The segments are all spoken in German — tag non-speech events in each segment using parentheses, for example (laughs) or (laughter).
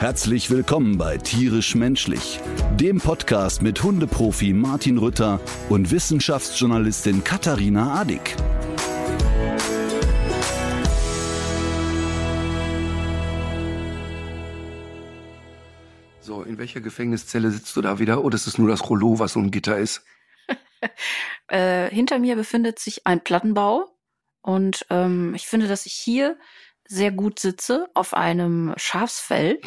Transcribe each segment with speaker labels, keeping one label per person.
Speaker 1: Herzlich willkommen bei Tierisch Menschlich, dem Podcast mit Hundeprofi Martin Rütter und Wissenschaftsjournalistin Katharina Adick.
Speaker 2: So, in welcher Gefängniszelle sitzt du da wieder? Oder ist es nur das Rollo, was so ein Gitter ist? (laughs)
Speaker 3: Äh, hinter mir befindet sich ein Plattenbau und ähm, ich finde, dass ich hier sehr gut sitze auf einem Schafsfell.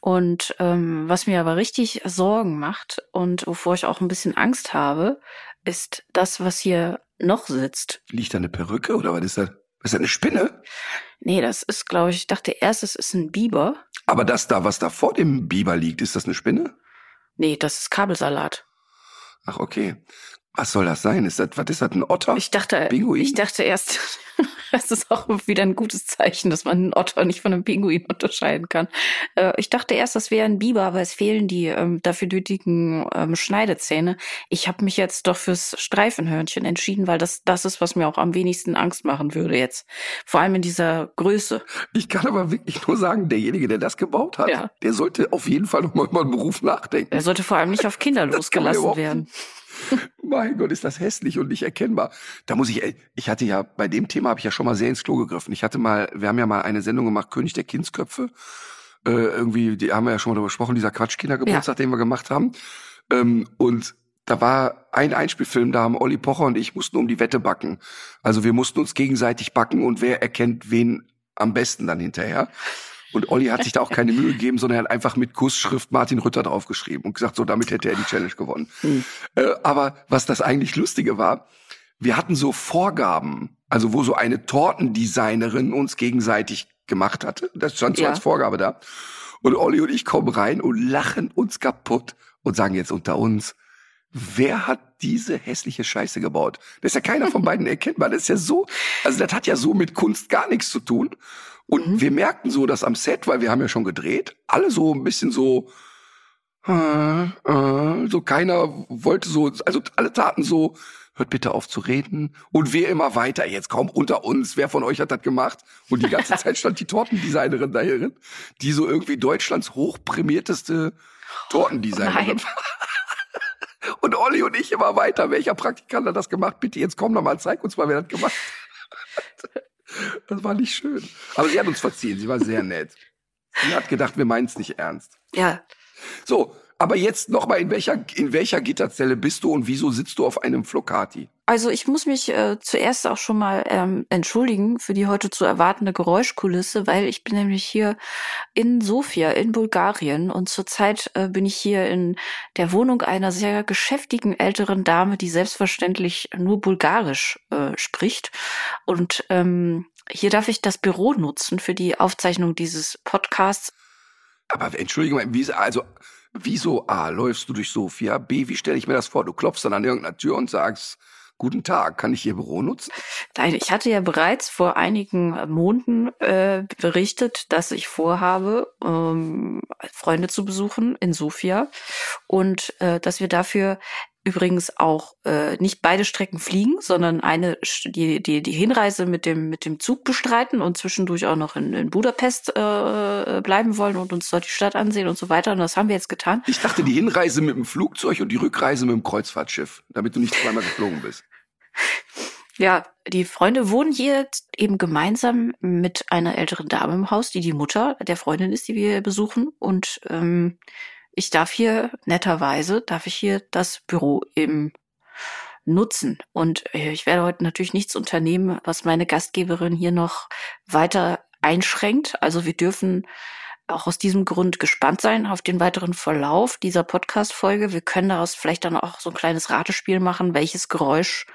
Speaker 3: Und ähm, was mir aber richtig Sorgen macht und wovor ich auch ein bisschen Angst habe, ist das, was hier noch sitzt.
Speaker 2: Liegt da eine Perücke oder was ist das? Ist das, eine Spinne?
Speaker 3: Nee, das ist, glaube ich, ich dachte erst, es ist ein Biber.
Speaker 2: Aber das da, was da vor dem Biber liegt, ist das eine Spinne?
Speaker 3: Nee, das ist Kabelsalat.
Speaker 2: Ach, okay. Was soll das sein? Ist das, was ist das, ein Otter?
Speaker 3: Ich dachte,
Speaker 2: Pinguin?
Speaker 3: ich dachte erst, (laughs) das ist auch wieder ein gutes Zeichen, dass man einen Otter nicht von einem Pinguin (laughs) unterscheiden kann. Äh, ich dachte erst, das wäre ein Biber, aber es fehlen die ähm, dafür nötigen ähm, Schneidezähne. Ich habe mich jetzt doch fürs Streifenhörnchen entschieden, weil das das ist, was mir auch am wenigsten Angst machen würde jetzt. Vor allem in dieser Größe.
Speaker 2: Ich kann aber wirklich nur sagen, derjenige, der das gebaut hat,
Speaker 3: Ja.
Speaker 2: der sollte auf jeden Fall nochmal über einen Beruf nachdenken.
Speaker 3: Er sollte vor allem nicht auf Kinder losgelassen werden.
Speaker 2: Mein Gott, ist das hässlich und nicht erkennbar. Da muss ich, ich hatte ja, bei dem Thema habe ich ja schon mal sehr ins Klo gegriffen. Ich hatte mal, wir haben ja mal eine Sendung gemacht, König der Kindsköpfe. Äh, irgendwie, die haben wir ja schon mal darüber gesprochen, dieser Quatschkindergeburtstag, den wir gemacht haben. Ähm, und da war ein Einspielfilm, da haben Olli Pocher und ich mussten um die Wette backen. Also wir mussten uns gegenseitig backen und wer erkennt wen am besten dann hinterher. Und Olli hat sich da auch keine Mühe gegeben, sondern er hat einfach mit Kussschrift Martin Rütter draufgeschrieben und gesagt, so damit hätte er die Challenge gewonnen. Äh, aber was das eigentlich Lustige war, wir hatten so Vorgaben, also wo so eine Tortendesignerin uns gegenseitig gemacht hatte. Das stand so
Speaker 3: Ja.
Speaker 2: als Vorgabe da. Und Olli und ich kommen rein und lachen uns kaputt und sagen jetzt unter uns, wer hat diese hässliche Scheiße gebaut? Das ist ja keiner von (laughs) beiden erkennbar. Das ist ja so, also das hat ja so mit Kunst gar nichts zu tun. Und wir merkten so, dass am Set, weil wir haben ja schon gedreht, alle so ein bisschen so, äh, äh, so keiner wollte so, also alle taten so, hört bitte auf zu reden. Und wir immer weiter, jetzt kaum unter uns, wer von euch hat das gemacht? Und die ganze (laughs) Zeit stand die Tortendesignerin dahin, die so irgendwie Deutschlands hochprämierteste Tortendesignerin.
Speaker 3: Nein. (laughs)
Speaker 2: Und Olli und ich immer weiter. Welcher Praktikant hat das gemacht? Bitte, jetzt komm noch mal, zeig uns mal, wer das gemacht hat. Das war nicht schön. Aber sie hat uns verziehen. Sie war sehr nett. Sie hat gedacht, wir meinen es nicht ernst.
Speaker 3: Ja,
Speaker 2: So, aber jetzt noch mal, in welcher, in welcher Gitterzelle bist du und wieso sitzt du auf einem Flocati?
Speaker 3: Also ich muss mich äh, zuerst auch schon mal ähm, entschuldigen für die heute zu erwartende Geräuschkulisse, weil ich bin nämlich hier in Sofia in Bulgarien und zurzeit äh, bin ich hier in der Wohnung einer sehr geschäftigen älteren Dame, die selbstverständlich nur Bulgarisch äh, spricht. Und ähm, hier darf ich das Büro nutzen für die Aufzeichnung dieses Podcasts.
Speaker 2: Aber entschuldige mal, wie, also, wieso A, läufst du durch Sofia? B, wie stelle ich mir das vor? Du klopfst dann an irgendeiner Tür und sagst, guten Tag, kann ich Ihr Büro nutzen?
Speaker 3: Nein, ich hatte ja bereits vor einigen Monaten äh, berichtet, dass ich vorhabe, ähm, Freunde zu besuchen in Sofia und äh, dass wir dafür übrigens auch äh, nicht beide Strecken fliegen, sondern eine die die die Hinreise mit dem mit dem Zug bestreiten und zwischendurch auch noch in, in Budapest äh, bleiben wollen und uns dort die Stadt ansehen und so weiter. Und das haben wir jetzt getan.
Speaker 2: Ich dachte, die Hinreise mit dem Flugzeug und die Rückreise mit dem Kreuzfahrtschiff, damit du nicht zweimal geflogen bist. (laughs)
Speaker 3: Ja, die Freunde wohnen hier eben gemeinsam mit einer älteren Dame im Haus, die die Mutter der Freundin ist, die wir besuchen. Und ähm, ich darf hier netterweise, darf ich hier das Büro eben nutzen. Und äh, ich werde heute natürlich nichts unternehmen, was meine Gastgeberin hier noch weiter einschränkt. Also wir dürfen auch aus diesem Grund gespannt sein auf den weiteren Verlauf dieser Podcast-Folge. Wir können daraus vielleicht dann auch so ein kleines Ratespiel machen, welches Geräusch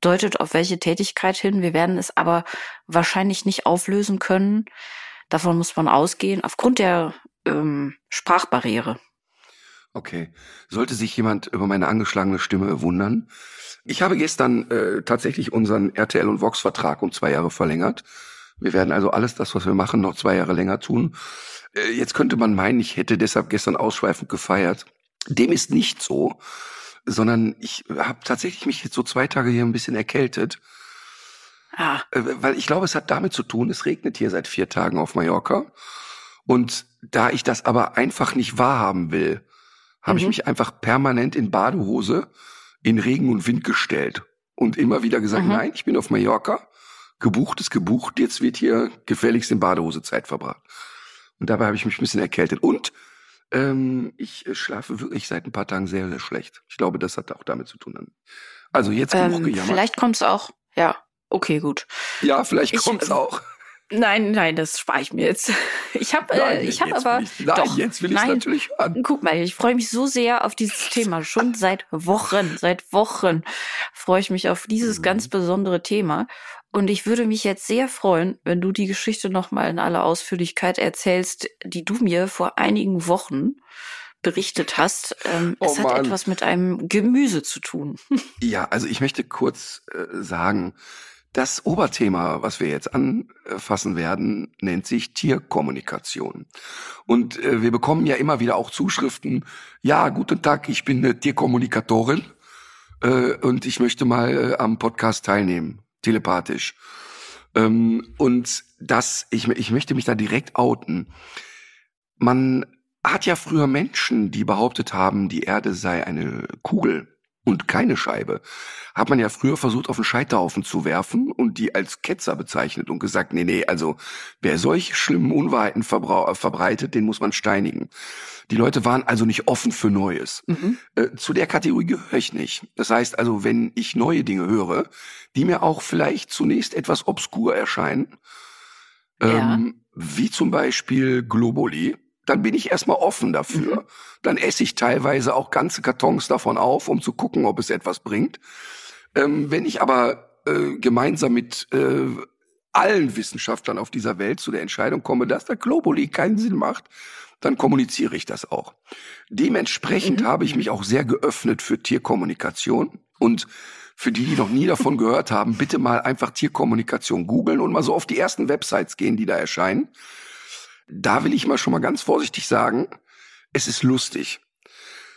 Speaker 3: deutet auf welche Tätigkeit hin. Wir werden es aber wahrscheinlich nicht auflösen können. Davon muss man ausgehen, aufgrund der ähm, Sprachbarriere.
Speaker 2: Okay. Sollte sich jemand über meine angeschlagene Stimme wundern. Ich habe gestern äh, tatsächlich unseren RTL und Vox-Vertrag um zwei Jahre verlängert. Wir werden also alles das, was wir machen, noch zwei Jahre länger tun. Äh, jetzt könnte man meinen, ich hätte deshalb gestern ausschweifend gefeiert. Dem ist nicht so, sondern ich habe tatsächlich mich jetzt so zwei Tage hier ein bisschen erkältet.
Speaker 3: Ah.
Speaker 2: Äh, weil ich glaube, es hat damit zu tun, es regnet hier seit vier Tagen auf Mallorca. Und da ich das aber einfach nicht wahrhaben will, habe mhm. ich mich einfach permanent in Badehose in Regen und Wind gestellt und immer wieder gesagt, mhm. nein, ich bin auf Mallorca, gebucht ist gebucht, jetzt wird hier gefälligst in Badehose Zeit verbracht. Und dabei habe ich mich ein bisschen erkältet. Und ähm, ich schlafe wirklich seit ein paar Tagen sehr, sehr schlecht. Ich glaube, das hat auch damit zu tun. Also jetzt genug
Speaker 3: ähm,
Speaker 2: gejammert.
Speaker 3: Vielleicht kommt es auch, ja, okay, gut.
Speaker 2: Ja, vielleicht kommt es
Speaker 3: äh,
Speaker 2: auch.
Speaker 3: Nein, nein, das spare ich mir jetzt. (laughs) Ich habe, äh, ich habe aber,
Speaker 2: ich, nein,
Speaker 3: doch,
Speaker 2: jetzt will ich natürlich hören.
Speaker 3: Guck mal, ich freue mich so sehr auf dieses Thema. Schon seit Wochen, seit Wochen freue ich mich auf dieses mhm. ganz besondere Thema. Und ich würde mich jetzt sehr freuen, wenn du die Geschichte nochmal in aller Ausführlichkeit erzählst, die du mir vor einigen Wochen berichtet hast. Ähm, oh, es hat Mann. etwas mit einem Gemüse zu tun. (laughs)
Speaker 2: Ja, also ich möchte kurz äh, sagen, das Oberthema, was wir jetzt anfassen werden, nennt sich Tierkommunikation. Und äh, wir bekommen ja immer wieder auch Zuschriften, ja, guten Tag, ich bin eine Tierkommunikatorin äh, und ich möchte mal äh, am Podcast teilnehmen, telepathisch. Ähm, und das, ich, ich möchte mich da direkt outen. Man hat ja früher Menschen, die behauptet haben, die Erde sei eine Kugel und keine Scheibe, hat man ja früher versucht, auf den Scheiterhaufen zu werfen und die als Ketzer bezeichnet und gesagt, nee, nee, also wer solche schlimmen Unwahrheiten verbreitet, den muss man steinigen. Die Leute waren also nicht offen für Neues. Mhm. Äh, zu der Kategorie gehöre ich nicht. Das heißt also, wenn ich neue Dinge höre, die mir auch vielleicht zunächst etwas obskur erscheinen, ja. ähm, wie zum Beispiel Globuli, dann bin ich erstmal offen dafür. Mhm. Dann esse ich teilweise auch ganze Kartons davon auf, um zu gucken, ob es etwas bringt. Ähm, wenn ich aber äh, gemeinsam mit äh, allen Wissenschaftlern auf dieser Welt zu der Entscheidung komme, dass der Globuli keinen Sinn macht, dann kommuniziere ich das auch. Dementsprechend mhm. habe ich mich auch sehr geöffnet für Tierkommunikation und für die, die noch nie davon (laughs) gehört haben, bitte mal einfach Tierkommunikation googeln und mal so auf die ersten Websites gehen, die da erscheinen. Da will ich mal schon mal ganz vorsichtig sagen, es ist lustig.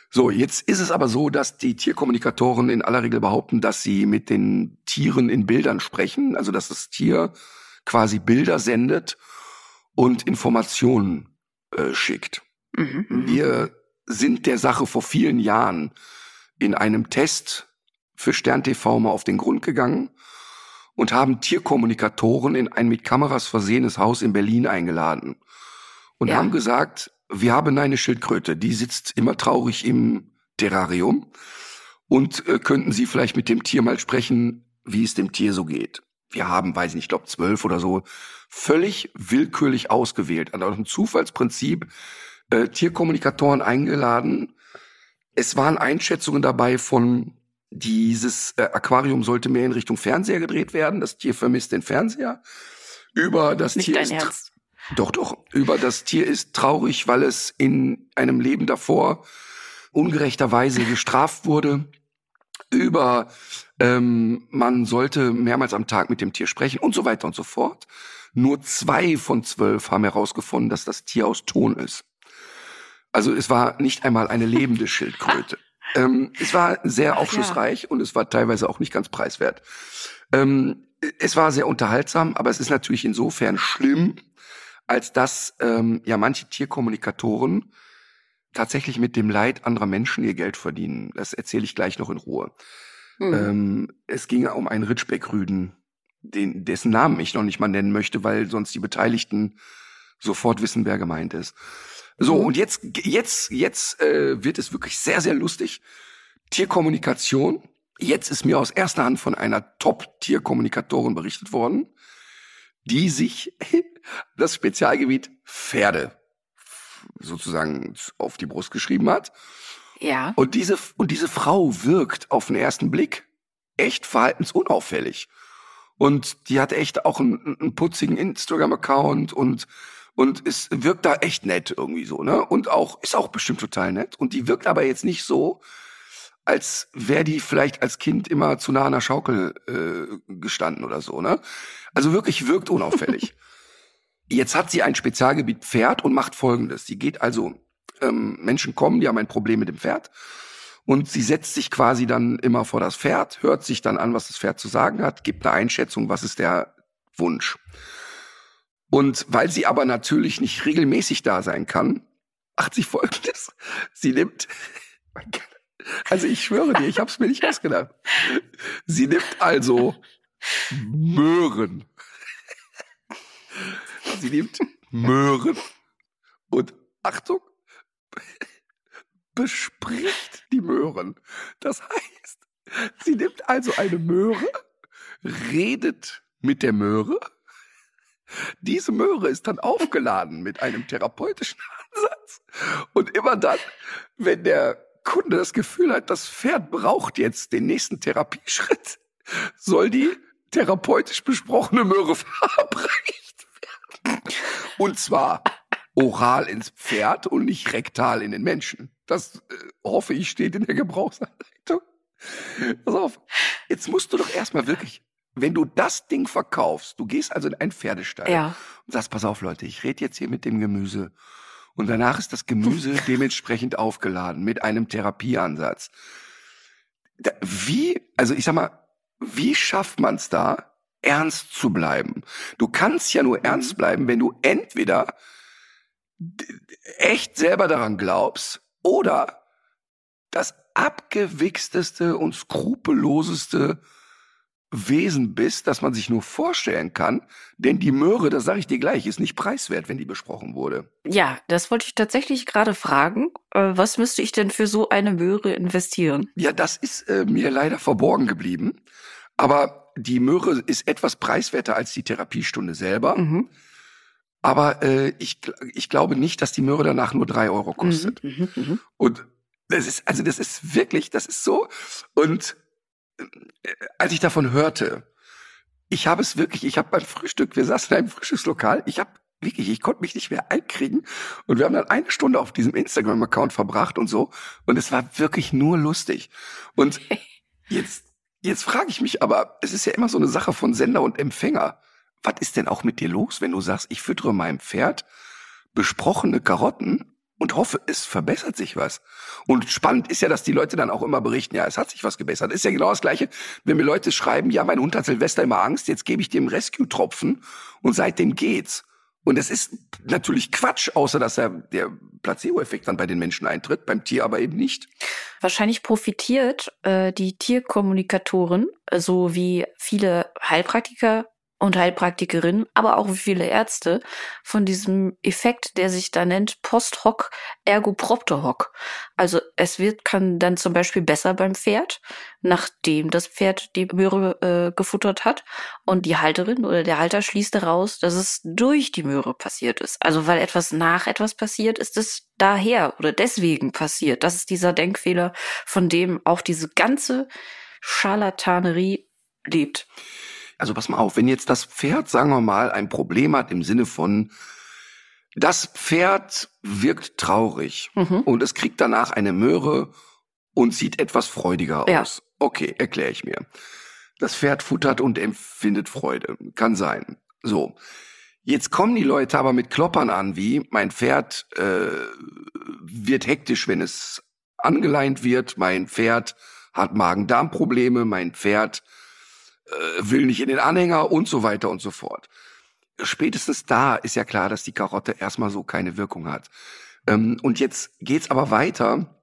Speaker 2: So, jetzt ist es aber so, dass die Tierkommunikatoren in aller Regel behaupten, dass sie mit den Tieren in Bildern sprechen, also dass das Tier quasi Bilder sendet und Informationen äh, schickt. Mhm, mhm. Wir sind der Sache vor vielen Jahren in einem Test für Stern TV mal auf den Grund gegangen und haben Tierkommunikatoren in ein mit Kameras versehenes Haus in Berlin eingeladen und ja. haben gesagt, wir haben eine Schildkröte, die sitzt immer traurig im Terrarium und äh, könnten Sie vielleicht mit dem Tier mal sprechen, wie es dem Tier so geht. Wir haben, weiß ich nicht, ich glaube zwölf oder so, völlig willkürlich ausgewählt, an einem Zufallsprinzip äh, Tierkommunikatoren eingeladen. Es waren Einschätzungen dabei von dieses äh, Aquarium sollte mehr in Richtung Fernseher gedreht werden, das Tier vermisst den Fernseher. Über das
Speaker 3: Nicht
Speaker 2: Tier ist
Speaker 3: Ernst.
Speaker 2: Doch, doch. Über das Tier ist traurig, weil es in einem Leben davor ungerechterweise gestraft wurde. Über ähm, man sollte mehrmals am Tag mit dem Tier sprechen und so weiter und so fort. Nur zwei von zwölf haben herausgefunden, dass das Tier aus Ton ist. Also es war nicht einmal eine lebende (laughs) Schildkröte. Ähm, es war sehr aufschlussreich ja. und es war teilweise auch nicht ganz preiswert. Ähm, es war sehr unterhaltsam, aber es ist natürlich insofern schlimm, als dass ähm, ja manche Tierkommunikatoren tatsächlich mit dem Leid anderer Menschen ihr Geld verdienen. Das erzähle ich gleich noch in Ruhe. Hm. Ähm, es ging um einen Ritschbeckrüden, den, dessen Namen ich noch nicht mal nennen möchte, weil sonst die Beteiligten sofort wissen, wer gemeint ist. So, mhm. und jetzt, jetzt, jetzt äh, wird es wirklich sehr, sehr lustig. Tierkommunikation. Jetzt ist mir aus erster Hand von einer Top-Tierkommunikatorin berichtet worden, die sich das Spezialgebiet Pferde sozusagen auf die Brust geschrieben hat.
Speaker 3: Ja.
Speaker 2: Und diese, und diese Frau wirkt auf den ersten Blick echt verhaltensunauffällig. Und die hat echt auch einen, einen putzigen Instagram-Account und, und es wirkt da echt nett irgendwie so, ne? Und auch, ist auch bestimmt total nett. Und die wirkt aber jetzt nicht so, als wäre die vielleicht als Kind immer zu nah an der Schaukel äh, gestanden oder so, ne? Also wirklich wirkt unauffällig. (laughs) Jetzt hat sie ein Spezialgebiet Pferd und macht folgendes. Sie geht also, ähm, Menschen kommen, die haben ein Problem mit dem Pferd. Und sie setzt sich quasi dann immer vor das Pferd, hört sich dann an, was das Pferd zu sagen hat, gibt eine Einschätzung, was ist der Wunsch. Und weil sie aber natürlich nicht regelmäßig da sein kann, macht sie folgendes. Sie nimmt, (laughs) also ich schwöre dir, ich habe es mir nicht ausgedacht. Sie nimmt also Möhren. Sie nimmt Möhren und Achtung, bespricht die Möhren. Das heißt, sie nimmt also eine Möhre, redet mit der Möhre. Diese Möhre ist dann aufgeladen mit einem therapeutischen Ansatz. Und immer dann, wenn der Kunde das Gefühl hat, das Pferd braucht jetzt den nächsten Therapieschritt, soll die therapeutisch besprochene Möhre (laughs) verabreicht werden. Und zwar oral ins Pferd und nicht rektal in den Menschen. Das äh, hoffe ich steht in der Gebrauchsanleitung. Pass auf, jetzt musst du doch erstmal wirklich, wenn du das Ding verkaufst, du gehst also in einen Pferdestall
Speaker 3: Ja.
Speaker 2: und sagst, pass auf Leute, ich rede jetzt hier mit dem Gemüse. Und danach ist das Gemüse (laughs) dementsprechend aufgeladen mit einem Therapieansatz. Wie, also ich sag mal, wie schafft man es da, ernst zu bleiben? Du kannst ja nur ernst bleiben, wenn du entweder echt selber daran glaubst oder das abgewichsteste und skrupelloseste Wesen bist, das man sich nur vorstellen kann. Denn die Möhre, das sage ich dir gleich, ist nicht preiswert, wenn die besprochen wurde.
Speaker 3: Ja, das wollte ich tatsächlich gerade fragen. Äh, was müsste ich denn für so eine Möhre investieren?
Speaker 2: Ja, das ist äh, mir leider verborgen geblieben. Aber die Möhre ist etwas preiswerter als die Therapiestunde selber.
Speaker 3: Mhm.
Speaker 2: Aber äh, ich, ich glaube nicht, dass die Möhre danach nur drei Euro kostet.
Speaker 3: Mhm, mhm, mhm.
Speaker 2: Und das ist, also das ist wirklich, das ist so. Und als ich davon hörte, ich habe es wirklich, ich habe beim Frühstück, wir saßen in einem Frühstückslokal, ich habe wirklich, ich konnte mich nicht mehr einkriegen. Und wir haben dann eine Stunde auf diesem Instagram-Account verbracht und so. Und es war wirklich nur lustig. Und (laughs) jetzt, jetzt frage ich mich aber, es ist ja immer so eine Sache von Sender und Empfänger. Was ist denn auch mit dir los, wenn du sagst, ich füttere meinem Pferd besprochene Karotten und hoffe, es verbessert sich was. Und spannend ist ja, dass die Leute dann auch immer berichten, ja, es hat sich was gebessert. Ist ja genau das Gleiche, wenn mir Leute schreiben, ja, mein Hund hat Silvester immer Angst, jetzt gebe ich dem Rescue-Tropfen und seitdem geht's. Und es ist natürlich Quatsch, außer dass er der Placebo-Effekt dann bei den Menschen eintritt, beim Tier aber eben nicht.
Speaker 3: Wahrscheinlich profitiert äh, die Tierkommunikatorin, äh, so wie viele Heilpraktiker und Heilpraktikerinnen, aber auch viele Ärzte von diesem Effekt, der sich da nennt Post hoc ergo propter hoc. Also es wird kann dann zum Beispiel besser beim Pferd, nachdem das Pferd die Möhre äh, gefuttert hat und die Halterin oder der Halter schließt daraus, dass es durch die Möhre passiert ist. Also weil etwas nach etwas passiert, ist es daher oder deswegen passiert. Das ist dieser Denkfehler, von dem auch diese ganze Scharlatanerie lebt.
Speaker 2: Also pass mal auf, wenn jetzt das Pferd, sagen wir mal, ein Problem hat im Sinne von, das Pferd wirkt traurig
Speaker 3: Mhm.
Speaker 2: und es kriegt danach eine Möhre und sieht etwas freudiger
Speaker 3: Ja.
Speaker 2: aus. Okay, erkläre ich mir. Das Pferd futtert und empfindet Freude. Kann sein. So. Jetzt kommen die Leute aber mit Kloppern an, wie mein Pferd äh, wird hektisch, wenn es angeleint wird. Mein Pferd hat Magen-Darm-Probleme. Mein Pferd will nicht in den Anhänger und so weiter und so fort. Spätestens da ist ja klar, dass die Karotte erstmal so keine Wirkung hat. Ähm, und jetzt geht's aber weiter.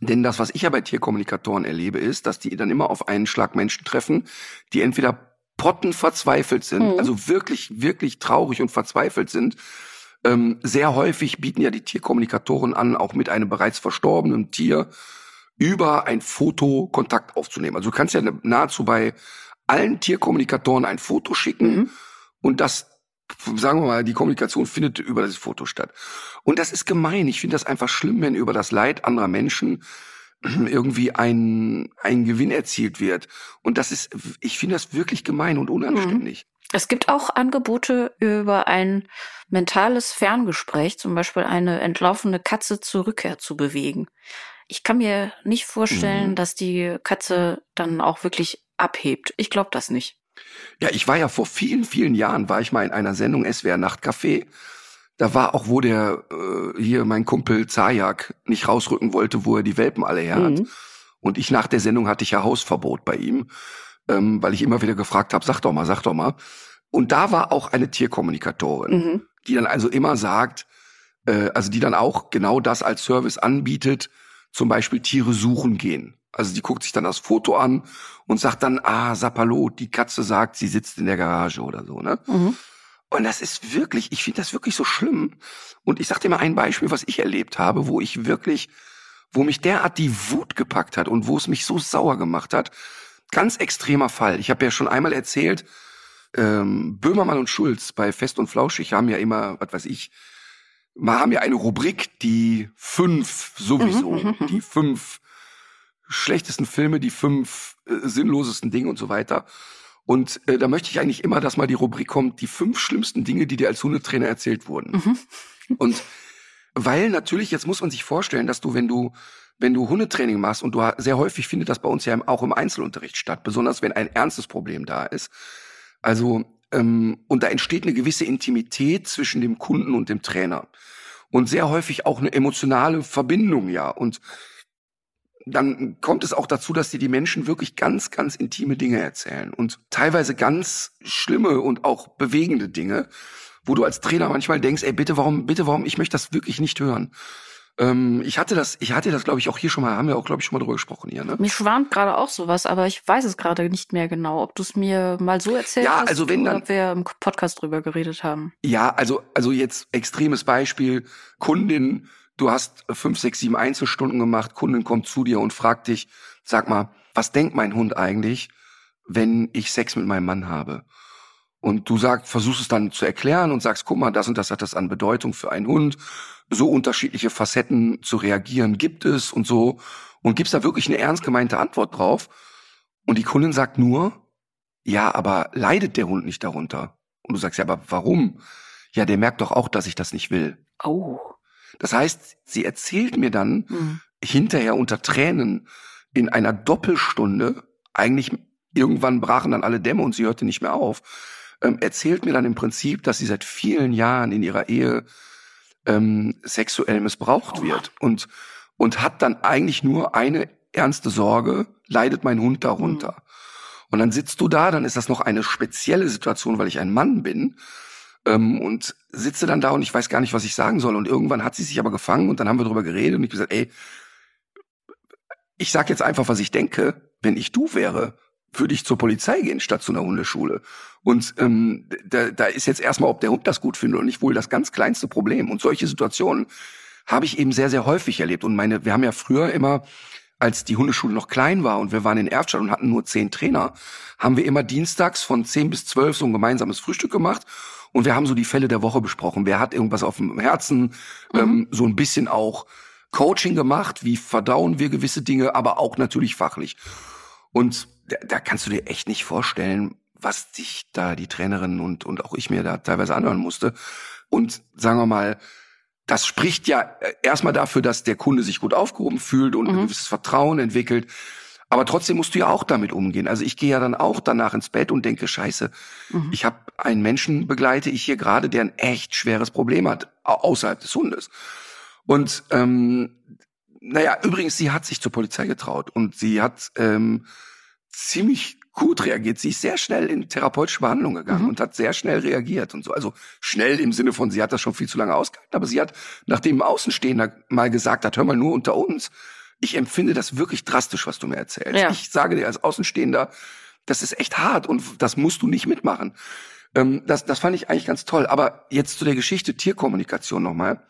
Speaker 2: Denn das, was ich ja bei Tierkommunikatoren erlebe, ist, dass die dann immer auf einen Schlag Menschen treffen, die entweder pottenverzweifelt sind,
Speaker 3: Mhm.
Speaker 2: also wirklich, wirklich traurig und verzweifelt sind. Ähm, sehr häufig bieten ja die Tierkommunikatoren an, auch mit einem bereits verstorbenen Tier über ein Foto Kontakt aufzunehmen. Also du kannst ja nahezu bei allen Tierkommunikatoren ein Foto schicken
Speaker 3: Mhm.
Speaker 2: und das, sagen wir mal, die Kommunikation findet über das Foto statt. Und das ist gemein. Ich finde das einfach schlimm, wenn über das Leid anderer Menschen (clears throat) irgendwie ein, ein Gewinn erzielt wird. Und das ist, ich finde das wirklich gemein und unanständig.
Speaker 3: Mhm. Es gibt auch Angebote über ein mentales Ferngespräch, zum Beispiel eine entlaufene Katze zur Rückkehr zu bewegen. Ich kann mir nicht vorstellen, mhm. dass die Katze dann auch wirklich abhebt. Ich glaube das nicht.
Speaker 2: Ja, ich war ja vor vielen, vielen Jahren, war ich mal in einer Sendung SWR Nachtcafé. Da war auch, wo der äh, hier mein Kumpel Zajak nicht rausrücken wollte, wo er die Welpen alle her hat. Mhm. Und ich nach der Sendung hatte ich ja Hausverbot bei ihm, ähm, weil ich immer wieder gefragt habe, sag doch mal, sag doch mal. Und da war auch eine Tierkommunikatorin, mhm. die dann also immer sagt, äh, also die dann auch genau das als Service anbietet, zum Beispiel Tiere suchen gehen. Also die guckt sich dann das Foto an und sagt dann, ah, Sapalo, die Katze sagt, sie sitzt in der Garage oder so, ne? Mhm. Und das ist wirklich, ich finde das wirklich so schlimm. Und ich sag dir mal ein Beispiel, was ich erlebt habe, wo ich wirklich, wo mich derart die Wut gepackt hat und wo es mich so sauer gemacht hat. Ganz extremer Fall. Ich habe ja schon einmal erzählt, ähm, Böhmermann und Schulz bei Fest und Flauschig haben ja immer, was weiß ich, wir haben ja eine Rubrik, die fünf sowieso, mhm, mhm, mhm. die fünf schlechtesten Filme, die fünf äh, sinnlosesten Dinge und so weiter. Und äh, da möchte ich eigentlich immer, dass mal die Rubrik kommt, die fünf schlimmsten Dinge, die dir als Hundetrainer erzählt wurden. Mhm. Und weil natürlich, jetzt muss man sich vorstellen, dass du, wenn du, wenn du Hundetraining machst, und du sehr häufig findet das bei uns ja auch im Einzelunterricht statt, besonders wenn ein ernstes Problem da ist. Also, ähm, und da entsteht eine gewisse Intimität zwischen dem Kunden und dem Trainer. Und sehr häufig auch eine emotionale Verbindung, ja. Und dann kommt es auch dazu, dass dir die Menschen wirklich ganz, ganz intime Dinge erzählen und teilweise ganz schlimme und auch bewegende Dinge, wo du als Trainer manchmal denkst, ey, bitte, warum, bitte, warum, ich möchte das wirklich nicht hören. Ähm, ich hatte das, ich hatte das, glaube ich, auch hier schon mal, haben wir auch, glaube ich, schon mal drüber gesprochen hier, ne?
Speaker 3: Mir schwant gerade auch sowas, aber ich weiß es gerade nicht mehr genau, ob du es mir mal so erzählt ja, hast
Speaker 2: also wenn
Speaker 3: oder
Speaker 2: dann,
Speaker 3: ob wir im Podcast drüber geredet haben.
Speaker 2: Ja, also, also jetzt extremes Beispiel, Kundin, du hast fünf, sechs, sieben Einzelstunden gemacht, Kundin kommt zu dir und fragt dich, sag mal, was denkt mein Hund eigentlich, wenn ich Sex mit meinem Mann habe? Und du sagst, versuchst es dann zu erklären und sagst, guck mal, das und das hat das an Bedeutung für einen Hund. So unterschiedliche Facetten zu reagieren gibt es und so. Und gibst da wirklich eine ernst gemeinte Antwort drauf. Und die Kundin sagt nur, ja, aber leidet der Hund nicht darunter? Und du sagst, ja, aber warum? Ja, der merkt doch auch, dass ich das nicht will.
Speaker 3: Oh.
Speaker 2: Das heißt, sie erzählt mir dann mhm. hinterher unter Tränen in einer Doppelstunde, eigentlich irgendwann brachen dann alle Dämme und sie hörte nicht mehr auf, ähm, erzählt mir dann im Prinzip, dass sie seit vielen Jahren in ihrer Ehe ähm, sexuell missbraucht oh. wird und, und hat dann eigentlich nur eine ernste Sorge, leidet mein Hund darunter. Mhm. Und dann sitzt du da, dann ist das noch eine spezielle Situation, weil ich ein Mann bin ähm, und sitze dann da und ich weiß gar nicht, was ich sagen soll. Und irgendwann hat sie sich aber gefangen und dann haben wir darüber geredet und ich gesagt, ey, ich sag jetzt einfach, was ich denke. Wenn ich du wäre, würde ich zur Polizei gehen statt zu einer Hundeschule. Und ähm, da, da ist jetzt erstmal, ob der Hund das gut findet oder nicht, wohl das ganz kleinste Problem. Und solche Situationen habe ich eben sehr, sehr häufig erlebt. Und meine, wir haben ja früher immer, als die Hundeschule noch klein war und wir waren in Erftstadt und hatten nur zehn Trainer, haben wir immer dienstags von zehn bis zwölf so ein gemeinsames Frühstück gemacht und wir haben so die Fälle der Woche besprochen. Wer hat irgendwas auf dem Herzen? Mhm. Ähm, so ein bisschen auch Coaching gemacht. Wie verdauen wir gewisse Dinge, aber auch natürlich fachlich. Und da, da kannst du dir echt nicht vorstellen, was sich da die Trainerin und, und auch ich mir da teilweise anhören musste. Und sagen wir mal, das spricht ja äh, erstmal dafür, dass der Kunde sich gut aufgehoben fühlt und mhm. ein gewisses Vertrauen entwickelt. Aber trotzdem musst du ja auch damit umgehen. Also ich gehe ja dann auch danach ins Bett und denke, scheiße, mhm. ich habe einen Menschen begleite ich hier gerade, der ein echt schweres Problem hat, außerhalb des Hundes. Und ähm, naja, übrigens, sie hat sich zur Polizei getraut und sie hat ähm, ziemlich gut reagiert. Sie ist sehr schnell in therapeutische Behandlung gegangen mhm. und hat sehr schnell reagiert und so. Also schnell im Sinne von, sie hat das schon viel zu lange ausgehalten, aber sie hat, nachdem ein Außenstehender mal gesagt hat, hör mal nur unter uns, ich empfinde das wirklich drastisch, was du mir erzählst. Ja. Ich sage dir als Außenstehender, das ist echt hart und das musst du nicht mitmachen. Ähm, das, das fand ich eigentlich ganz toll. Aber jetzt zu der Geschichte Tierkommunikation nochmal.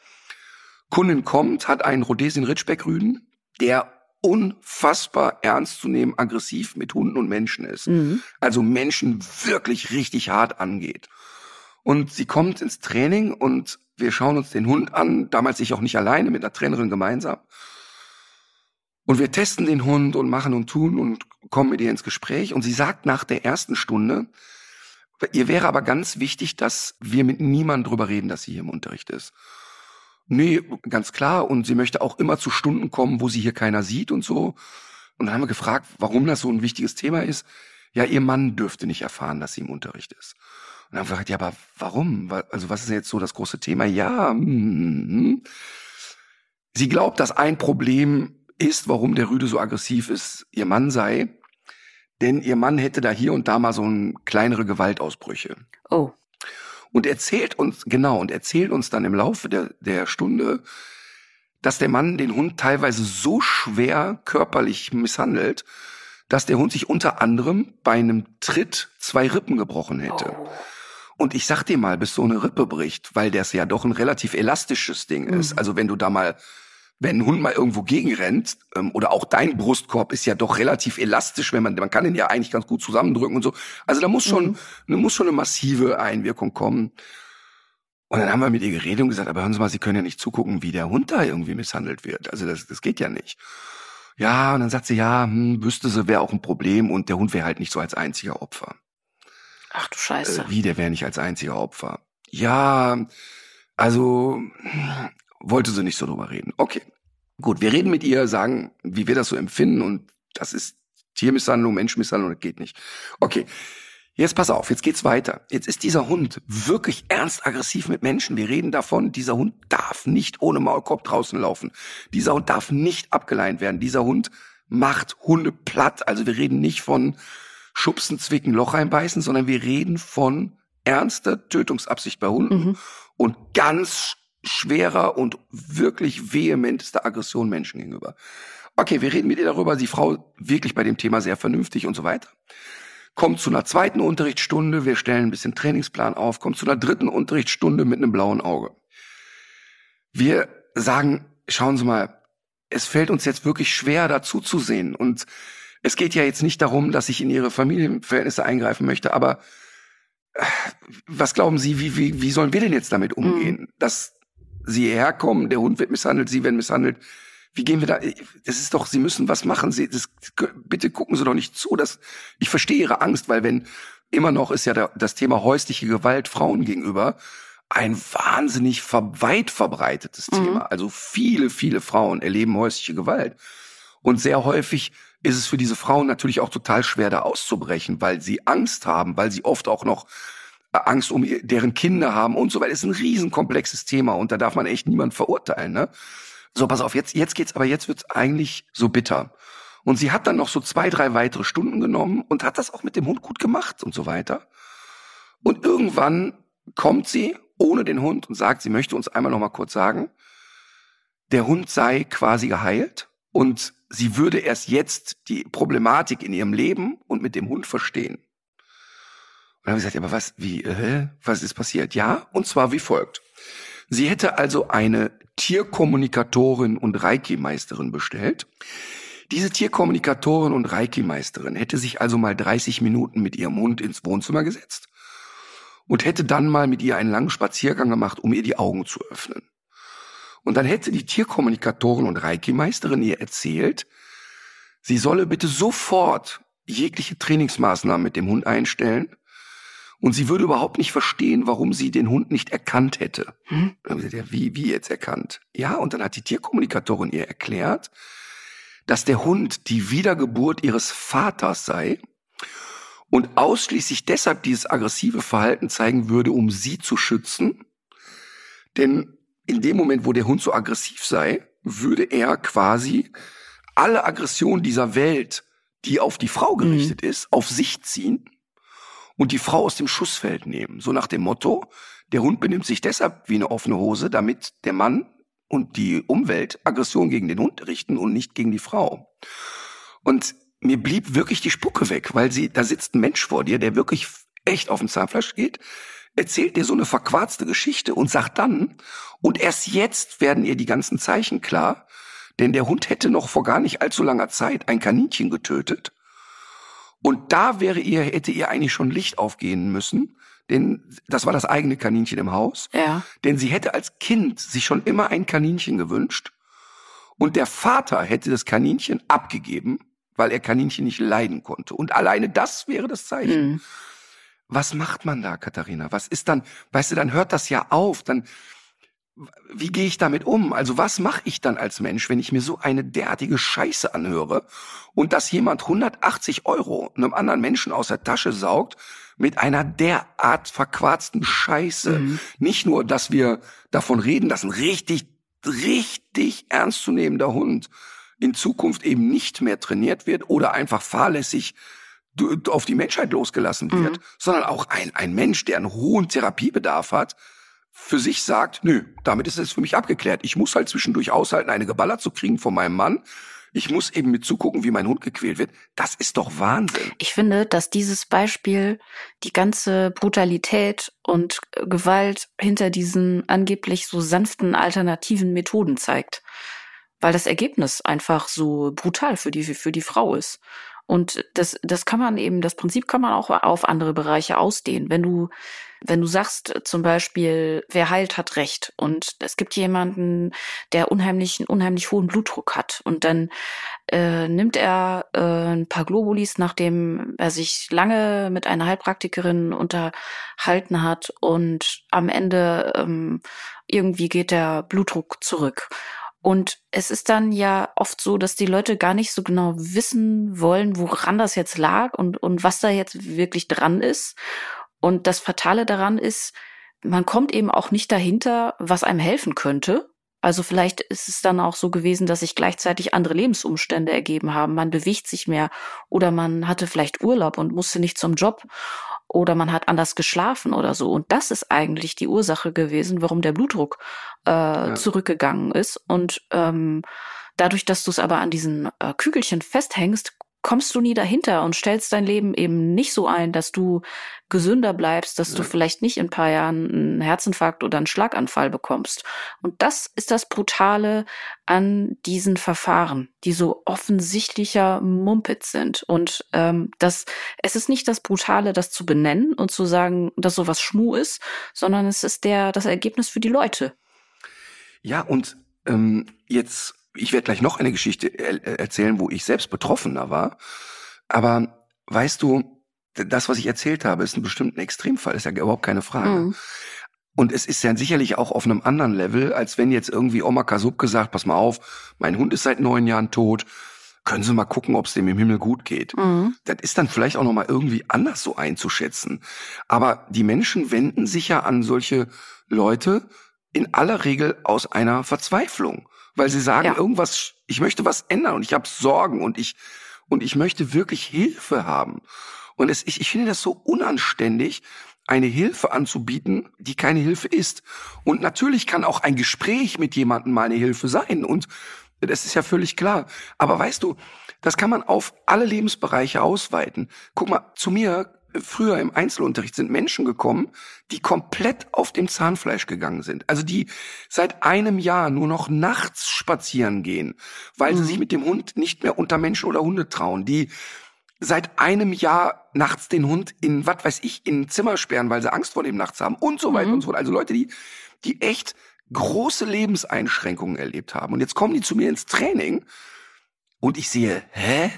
Speaker 2: Kundin kommt, hat einen Rhodesien Ritschbeck-Rüden, der unfassbar ernst zu nehmen, aggressiv mit Hunden und Menschen ist. Mhm. Also Menschen wirklich richtig hart angeht. Und sie kommt ins Training und wir schauen uns den Hund an, damals ich auch nicht alleine, mit einer Trainerin gemeinsam. Und wir testen den Hund und machen und tun und kommen mit ihr ins Gespräch. Und sie sagt nach der ersten Stunde, ihr wäre aber ganz wichtig, dass wir mit niemandem drüber reden, dass sie hier im Unterricht ist. Nee, ganz klar. Und sie möchte auch immer zu Stunden kommen, wo sie hier keiner sieht und so. Und dann haben wir gefragt, warum das so ein wichtiges Thema ist. Ja, ihr Mann dürfte nicht erfahren, dass sie im Unterricht ist. Und dann haben wir gefragt, ja, aber warum? Also was ist jetzt so das große Thema? Ja, mm, sie glaubt, dass ein Problem ist, warum der Rüde so aggressiv ist, ihr Mann sei. Denn ihr Mann hätte da hier und da mal so ein kleinere Gewaltausbrüche.
Speaker 3: Oh
Speaker 2: und erzählt uns, genau, und erzählt uns dann im Laufe der, der Stunde, dass der Mann den Hund teilweise so schwer körperlich misshandelt, dass der Hund sich unter anderem bei einem Tritt zwei Rippen gebrochen hätte. Oh. Und ich sag dir mal, bis so eine Rippe bricht, weil das ja doch ein relativ elastisches Ding mhm. ist. Also wenn du da mal wenn ein Hund mal irgendwo gegenrennt, ähm, oder auch dein Brustkorb ist ja doch relativ elastisch, wenn man, man kann den ja eigentlich ganz gut zusammendrücken und so. Also da muss schon, mhm. muss schon eine massive Einwirkung kommen. Und dann haben wir mit ihr geredet und gesagt, aber hören Sie mal, Sie können ja nicht zugucken, wie der Hund da irgendwie misshandelt wird. Also das, das geht ja nicht. Ja, und dann sagt sie, ja, hm, wüsste sie, wäre auch ein Problem und der Hund wäre halt nicht so als einziger Opfer.
Speaker 3: Ach du Scheiße.
Speaker 2: Äh, wie, der wäre nicht als einziger Opfer. Ja, also wollte sie nicht so drüber reden. Okay. Gut, wir reden mit ihr, sagen, wie wir das so empfinden und das ist Tiermisshandlung, Menschmisshandlung, das geht nicht. Okay. Jetzt pass auf, jetzt geht's weiter. Jetzt ist dieser Hund wirklich ernst aggressiv mit Menschen. Wir reden davon, dieser Hund darf nicht ohne Maulkorb draußen laufen. Dieser Hund darf nicht abgeleint werden. Dieser Hund macht Hunde platt. Also wir reden nicht von Schubsen, Zwicken, Loch reinbeißen, sondern wir reden von ernster Tötungsabsicht bei Hunden mhm. und ganz schwerer und wirklich vehementester Aggression Menschen gegenüber. Okay, wir reden mit ihr darüber, die Frau wirklich bei dem Thema sehr vernünftig und so weiter. Kommt zu einer zweiten Unterrichtsstunde, wir stellen ein bisschen Trainingsplan auf, kommt zu einer dritten Unterrichtsstunde mit einem blauen Auge. Wir sagen, schauen Sie mal, es fällt uns jetzt wirklich schwer, dazu zu sehen. Und es geht ja jetzt nicht darum, dass ich in Ihre Familienverhältnisse eingreifen möchte, aber äh, was glauben Sie, wie, wie, wie sollen wir denn jetzt damit umgehen? Mhm. Das sie herkommen, der Hund wird misshandelt, sie werden misshandelt. Wie gehen wir da? Das ist doch, sie müssen was machen. Sie, das, bitte gucken Sie doch nicht zu. Dass, ich verstehe Ihre Angst, weil wenn immer noch ist ja der, das Thema häusliche Gewalt Frauen gegenüber ein wahnsinnig weit verbreitetes mhm. Thema. Also viele, viele Frauen erleben häusliche Gewalt. Und sehr häufig ist es für diese Frauen natürlich auch total schwer, da auszubrechen, weil sie Angst haben, weil sie oft auch noch Angst um deren Kinder haben und so weiter. Das ist ein riesenkomplexes Thema und da darf man echt niemand verurteilen. Ne? So, pass auf, jetzt, jetzt geht's, aber jetzt wird's eigentlich so bitter. Und sie hat dann noch so zwei, drei weitere Stunden genommen und hat das auch mit dem Hund gut gemacht und so weiter. Und irgendwann kommt sie ohne den Hund und sagt, sie möchte uns einmal noch mal kurz sagen, der Hund sei quasi geheilt und sie würde erst jetzt die Problematik in ihrem Leben und mit dem Hund verstehen. Und dann habe ich gesagt, aber was, wie, äh, was ist passiert? Ja, und zwar wie folgt. Sie hätte also eine Tierkommunikatorin und Reiki-Meisterin bestellt. Diese Tierkommunikatorin und Reiki-Meisterin hätte sich also mal 30 Minuten mit ihrem Hund ins Wohnzimmer gesetzt und hätte dann mal mit ihr einen langen Spaziergang gemacht, um ihr die Augen zu öffnen. Und dann hätte die Tierkommunikatorin und Reiki-Meisterin ihr erzählt, sie solle bitte sofort jegliche Trainingsmaßnahmen mit dem Hund einstellen und sie würde überhaupt nicht verstehen, warum sie den Hund nicht erkannt hätte. Hm? Wie, wie jetzt erkannt? Ja, und dann hat die Tierkommunikatorin ihr erklärt, dass der Hund die Wiedergeburt ihres Vaters sei und ausschließlich deshalb dieses aggressive Verhalten zeigen würde, um sie zu schützen. Denn in dem Moment, wo der Hund so aggressiv sei, würde er quasi alle Aggression dieser Welt, die auf die Frau gerichtet mhm. ist, auf sich ziehen und die Frau aus dem Schussfeld nehmen. So nach dem Motto, der Hund benimmt sich deshalb wie eine offene Hose, damit der Mann und die Umwelt Aggression gegen den Hund richten und nicht gegen die Frau. Und mir blieb wirklich die Spucke weg, weil sie, da sitzt ein Mensch vor dir, der wirklich echt auf den Zahnfleisch geht, erzählt dir so eine verquarzte Geschichte und sagt dann, und erst jetzt werden ihr die ganzen Zeichen klar, denn der Hund hätte noch vor gar nicht allzu langer Zeit ein Kaninchen getötet und da wäre ihr, hätte ihr eigentlich schon Licht aufgehen müssen, denn das war das eigene Kaninchen im Haus.
Speaker 3: Ja.
Speaker 2: Denn sie hätte als Kind sich schon immer ein Kaninchen gewünscht. Und der Vater hätte das Kaninchen abgegeben, weil er Kaninchen nicht leiden konnte. Und alleine das wäre das Zeichen. Mhm. Was macht man da, Katharina? Was ist dann, weißt du, dann hört das ja auf, dann, wie gehe ich damit um? Also was mache ich dann als Mensch, wenn ich mir so eine derartige Scheiße anhöre und dass jemand 180 Euro einem anderen Menschen aus der Tasche saugt mit einer derart verquarzten Scheiße? Mhm. Nicht nur, dass wir davon reden, dass ein richtig, richtig ernstzunehmender Hund in Zukunft eben nicht mehr trainiert wird oder einfach fahrlässig auf die Menschheit losgelassen wird, mhm. sondern auch ein, ein Mensch, der einen hohen Therapiebedarf hat, für sich sagt, nö, damit ist es für mich abgeklärt. Ich muss halt zwischendurch aushalten, eine geballert zu kriegen von meinem Mann. Ich muss eben mit zugucken, wie mein Hund gequält wird. Das ist doch Wahnsinn.
Speaker 3: Ich finde, dass dieses Beispiel die ganze Brutalität und Gewalt hinter diesen angeblich so sanften alternativen Methoden zeigt. Weil das Ergebnis einfach so brutal für die, für die Frau ist. Und das, das kann man eben, das Prinzip kann man auch auf andere Bereiche ausdehnen. Wenn du, wenn du sagst zum Beispiel, wer heilt, hat Recht. Und es gibt jemanden, der unheimlich, einen unheimlich hohen Blutdruck hat. Und dann äh, nimmt er äh, ein paar Globulis, nachdem er sich lange mit einer Heilpraktikerin unterhalten hat. Und am Ende ähm, irgendwie geht der Blutdruck zurück. Und es ist dann ja oft so, dass die Leute gar nicht so genau wissen wollen, woran das jetzt lag und, und was da jetzt wirklich dran ist. Und das Fatale daran ist, man kommt eben auch nicht dahinter, was einem helfen könnte. Also vielleicht ist es dann auch so gewesen, dass sich gleichzeitig andere Lebensumstände ergeben haben. Man bewegt sich mehr oder man hatte vielleicht Urlaub und musste nicht zum Job oder man hat anders geschlafen oder so. Und das ist eigentlich die Ursache gewesen, warum der Blutdruck äh, ja. zurückgegangen ist. Und ähm, dadurch, dass du es aber an diesen äh, Kügelchen festhängst, kommst du nie dahinter und stellst dein Leben eben nicht so ein, dass du gesünder bleibst, dass ja. du vielleicht nicht in ein paar Jahren einen Herzinfarkt oder einen Schlaganfall bekommst. Und das ist das Brutale an diesen Verfahren, die so offensichtlicher Mumpitz sind. Und ähm, das, es ist nicht das Brutale, das zu benennen und zu sagen, dass sowas Schmu ist, sondern es ist der das Ergebnis für die Leute.
Speaker 2: Ja, und ähm, jetzt ich werde gleich noch eine Geschichte erzählen, wo ich selbst Betroffener war. Aber weißt du, das, was ich erzählt habe, ist ein bestimmter Extremfall, ist ja überhaupt keine Frage. Mhm. Und es ist ja sicherlich auch auf einem anderen Level, als wenn jetzt irgendwie Oma Kasub gesagt, pass mal auf, mein Hund ist seit neun Jahren tot, können Sie mal gucken, ob es dem im Himmel gut geht. Mhm. Das ist dann vielleicht auch nochmal irgendwie anders so einzuschätzen. Aber die Menschen wenden sich ja an solche Leute in aller Regel aus einer Verzweiflung weil sie sagen, ja. irgendwas, ich möchte was ändern und ich habe Sorgen und ich und ich möchte wirklich Hilfe haben. Und es, ich, ich finde das so unanständig, eine Hilfe anzubieten, die keine Hilfe ist. Und natürlich kann auch ein Gespräch mit jemandem mal eine Hilfe sein. Und das ist ja völlig klar. Aber weißt du, das kann man auf alle Lebensbereiche ausweiten. Guck mal, zu mir früher im Einzelunterricht sind Menschen gekommen, die komplett auf dem Zahnfleisch gegangen sind. Also die seit einem Jahr nur noch nachts spazieren gehen, weil mhm. sie sich mit dem Hund nicht mehr unter Menschen oder Hunde trauen. Die seit einem Jahr nachts den Hund in, was weiß ich, in ein Zimmer sperren, weil sie Angst vor dem nachts haben und so weiter mhm. und so fort. Also Leute, die, die echt große Lebenseinschränkungen erlebt haben. Und jetzt kommen die zu mir ins Training und ich sehe, hä?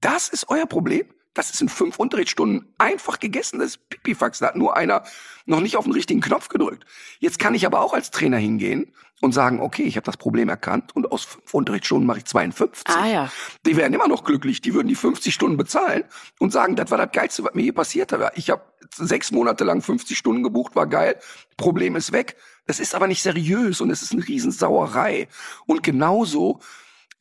Speaker 2: Das ist euer Problem? Das ist in fünf Unterrichtsstunden einfach gegessen. Das Pipifax. Da hat nur einer noch nicht auf den richtigen Knopf gedrückt. Jetzt kann ich aber auch als Trainer hingehen und sagen, okay, ich habe das Problem erkannt und aus fünf Unterrichtsstunden mache ich 52.
Speaker 3: Ah, ja.
Speaker 2: Die wären immer noch glücklich. Die würden die 50 Stunden bezahlen und sagen, das war das Geilste, was mir hier passiert hat. Ich habe sechs Monate lang 50 Stunden gebucht, war geil. Problem ist weg. Das ist aber nicht seriös und es ist eine Riesensauerei. Und genauso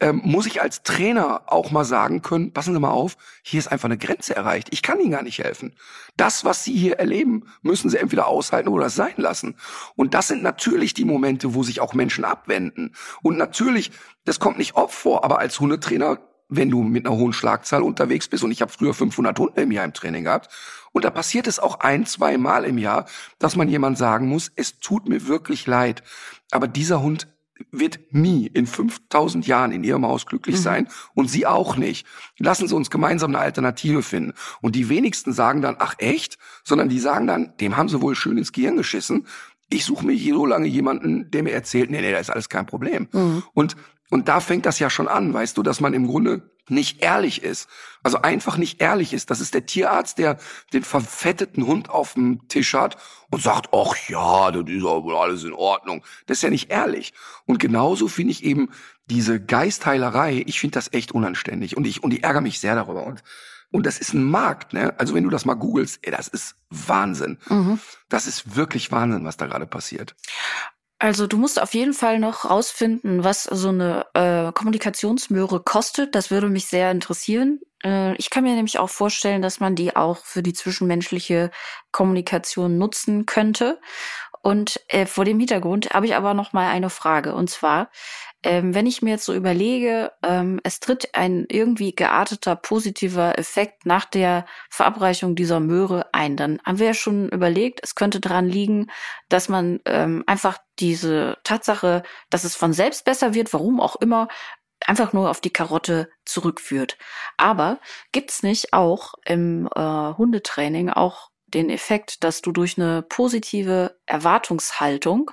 Speaker 2: ähm, muss ich als Trainer auch mal sagen können, passen Sie mal auf, hier ist einfach eine Grenze erreicht. Ich kann Ihnen gar nicht helfen. Das, was Sie hier erleben, müssen Sie entweder aushalten oder sein lassen. Und das sind natürlich die Momente, wo sich auch Menschen abwenden. Und natürlich, das kommt nicht oft vor, aber als Hundetrainer, wenn du mit einer hohen Schlagzahl unterwegs bist, und ich habe früher 500 Hunde im Jahr im Training gehabt, und da passiert es auch ein, zwei Mal im Jahr, dass man jemand sagen muss, es tut mir wirklich leid, aber dieser Hund wird nie in 5000 Jahren in ihrem Haus glücklich mhm. sein und sie auch nicht. Lassen Sie uns gemeinsam eine Alternative finden. Und die wenigsten sagen dann, ach echt, sondern die sagen dann, dem haben sie wohl schön ins Gehirn geschissen. Ich suche mir hier so lange jemanden, der mir erzählt, nee, nee, da ist alles kein Problem. Mhm. Und Und da fängt das ja schon an, weißt du, dass man im Grunde nicht ehrlich ist. Also einfach nicht ehrlich ist. Das ist der Tierarzt, der den verfetteten Hund auf dem Tisch hat und sagt, ach ja, das ist ja wohl alles in Ordnung. Das ist ja nicht ehrlich. Und genauso finde ich eben diese Geistheilerei, ich finde das echt unanständig und ich, und ich ärgere mich sehr darüber. Und, und das ist ein Markt, ne? Also wenn du das mal googelst, ey, das ist Wahnsinn. Mhm. Das ist wirklich Wahnsinn, was da gerade passiert.
Speaker 3: Also du musst auf jeden Fall noch rausfinden, was so eine äh, Kommunikationsmöhre kostet. Das würde mich sehr interessieren. Äh, ich kann mir nämlich auch vorstellen, dass man die auch für die zwischenmenschliche Kommunikation nutzen könnte. Und äh, vor dem Hintergrund habe ich aber noch mal eine Frage. Und zwar, ähm, wenn ich mir jetzt so überlege, ähm, es tritt ein irgendwie gearteter positiver Effekt nach der Verabreichung dieser Möhre ein, dann haben wir ja schon überlegt, es könnte daran liegen, dass man ähm, einfach diese Tatsache, dass es von selbst besser wird, warum auch immer, einfach nur auf die Karotte zurückführt. Aber gibt's nicht auch im äh, Hundetraining auch den Effekt, dass du durch eine positive Erwartungshaltung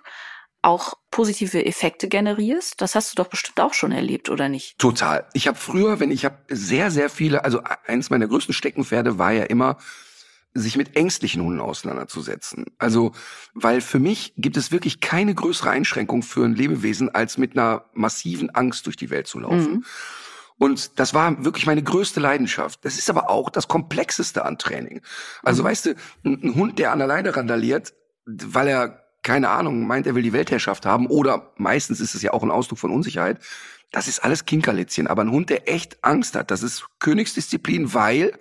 Speaker 3: auch positive Effekte generierst. Das hast du doch bestimmt auch schon erlebt, oder nicht?
Speaker 2: Total. Ich habe früher, wenn ich habe sehr, sehr viele, also eins meiner größten Steckenpferde war ja immer, sich mit ängstlichen Hunden auseinanderzusetzen. Also, weil für mich gibt es wirklich keine größere Einschränkung für ein Lebewesen, als mit einer massiven Angst durch die Welt zu laufen. Mhm. Und das war wirklich meine größte Leidenschaft. Das ist aber auch das Komplexeste an Training. Also, mhm. weißt du, ein, ein Hund, der an der Leine randaliert, weil er keine Ahnung, meint, er will die Weltherrschaft haben oder meistens ist es ja auch ein Ausdruck von Unsicherheit. Das ist alles Kinkerlitzchen. Aber ein Hund, der echt Angst hat, das ist Königsdisziplin, weil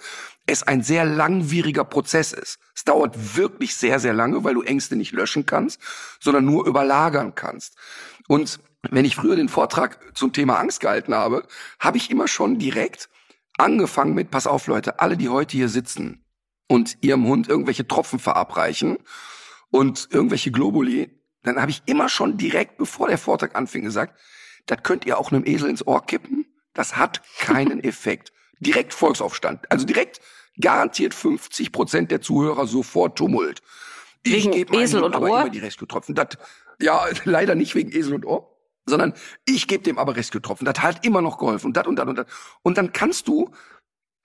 Speaker 2: es ein sehr langwieriger Prozess ist. Es dauert wirklich sehr, sehr lange, weil du Ängste nicht löschen kannst, sondern nur überlagern kannst. Und wenn ich früher den Vortrag zum Thema Angst gehalten habe, habe ich immer schon direkt angefangen mit, pass auf Leute, alle, die heute hier sitzen und ihrem Hund irgendwelche Tropfen verabreichen und irgendwelche Globuli, dann habe ich immer schon direkt, bevor der Vortrag anfing, gesagt, das könnt ihr auch einem Esel ins Ohr kippen. Das hat keinen (laughs) Effekt. Direkt Volksaufstand. Also direkt garantiert 50 Prozent der Zuhörer sofort Tumult.
Speaker 3: Ich wegen Esel und
Speaker 2: Ohr? Immer die Rescue-Tropfen. Das, ja, (laughs) leider nicht wegen Esel und Ohr, sondern ich gebe dem aber Rescue-Tropfen. Das hat immer noch geholfen und das und das und das. Und dann kannst du,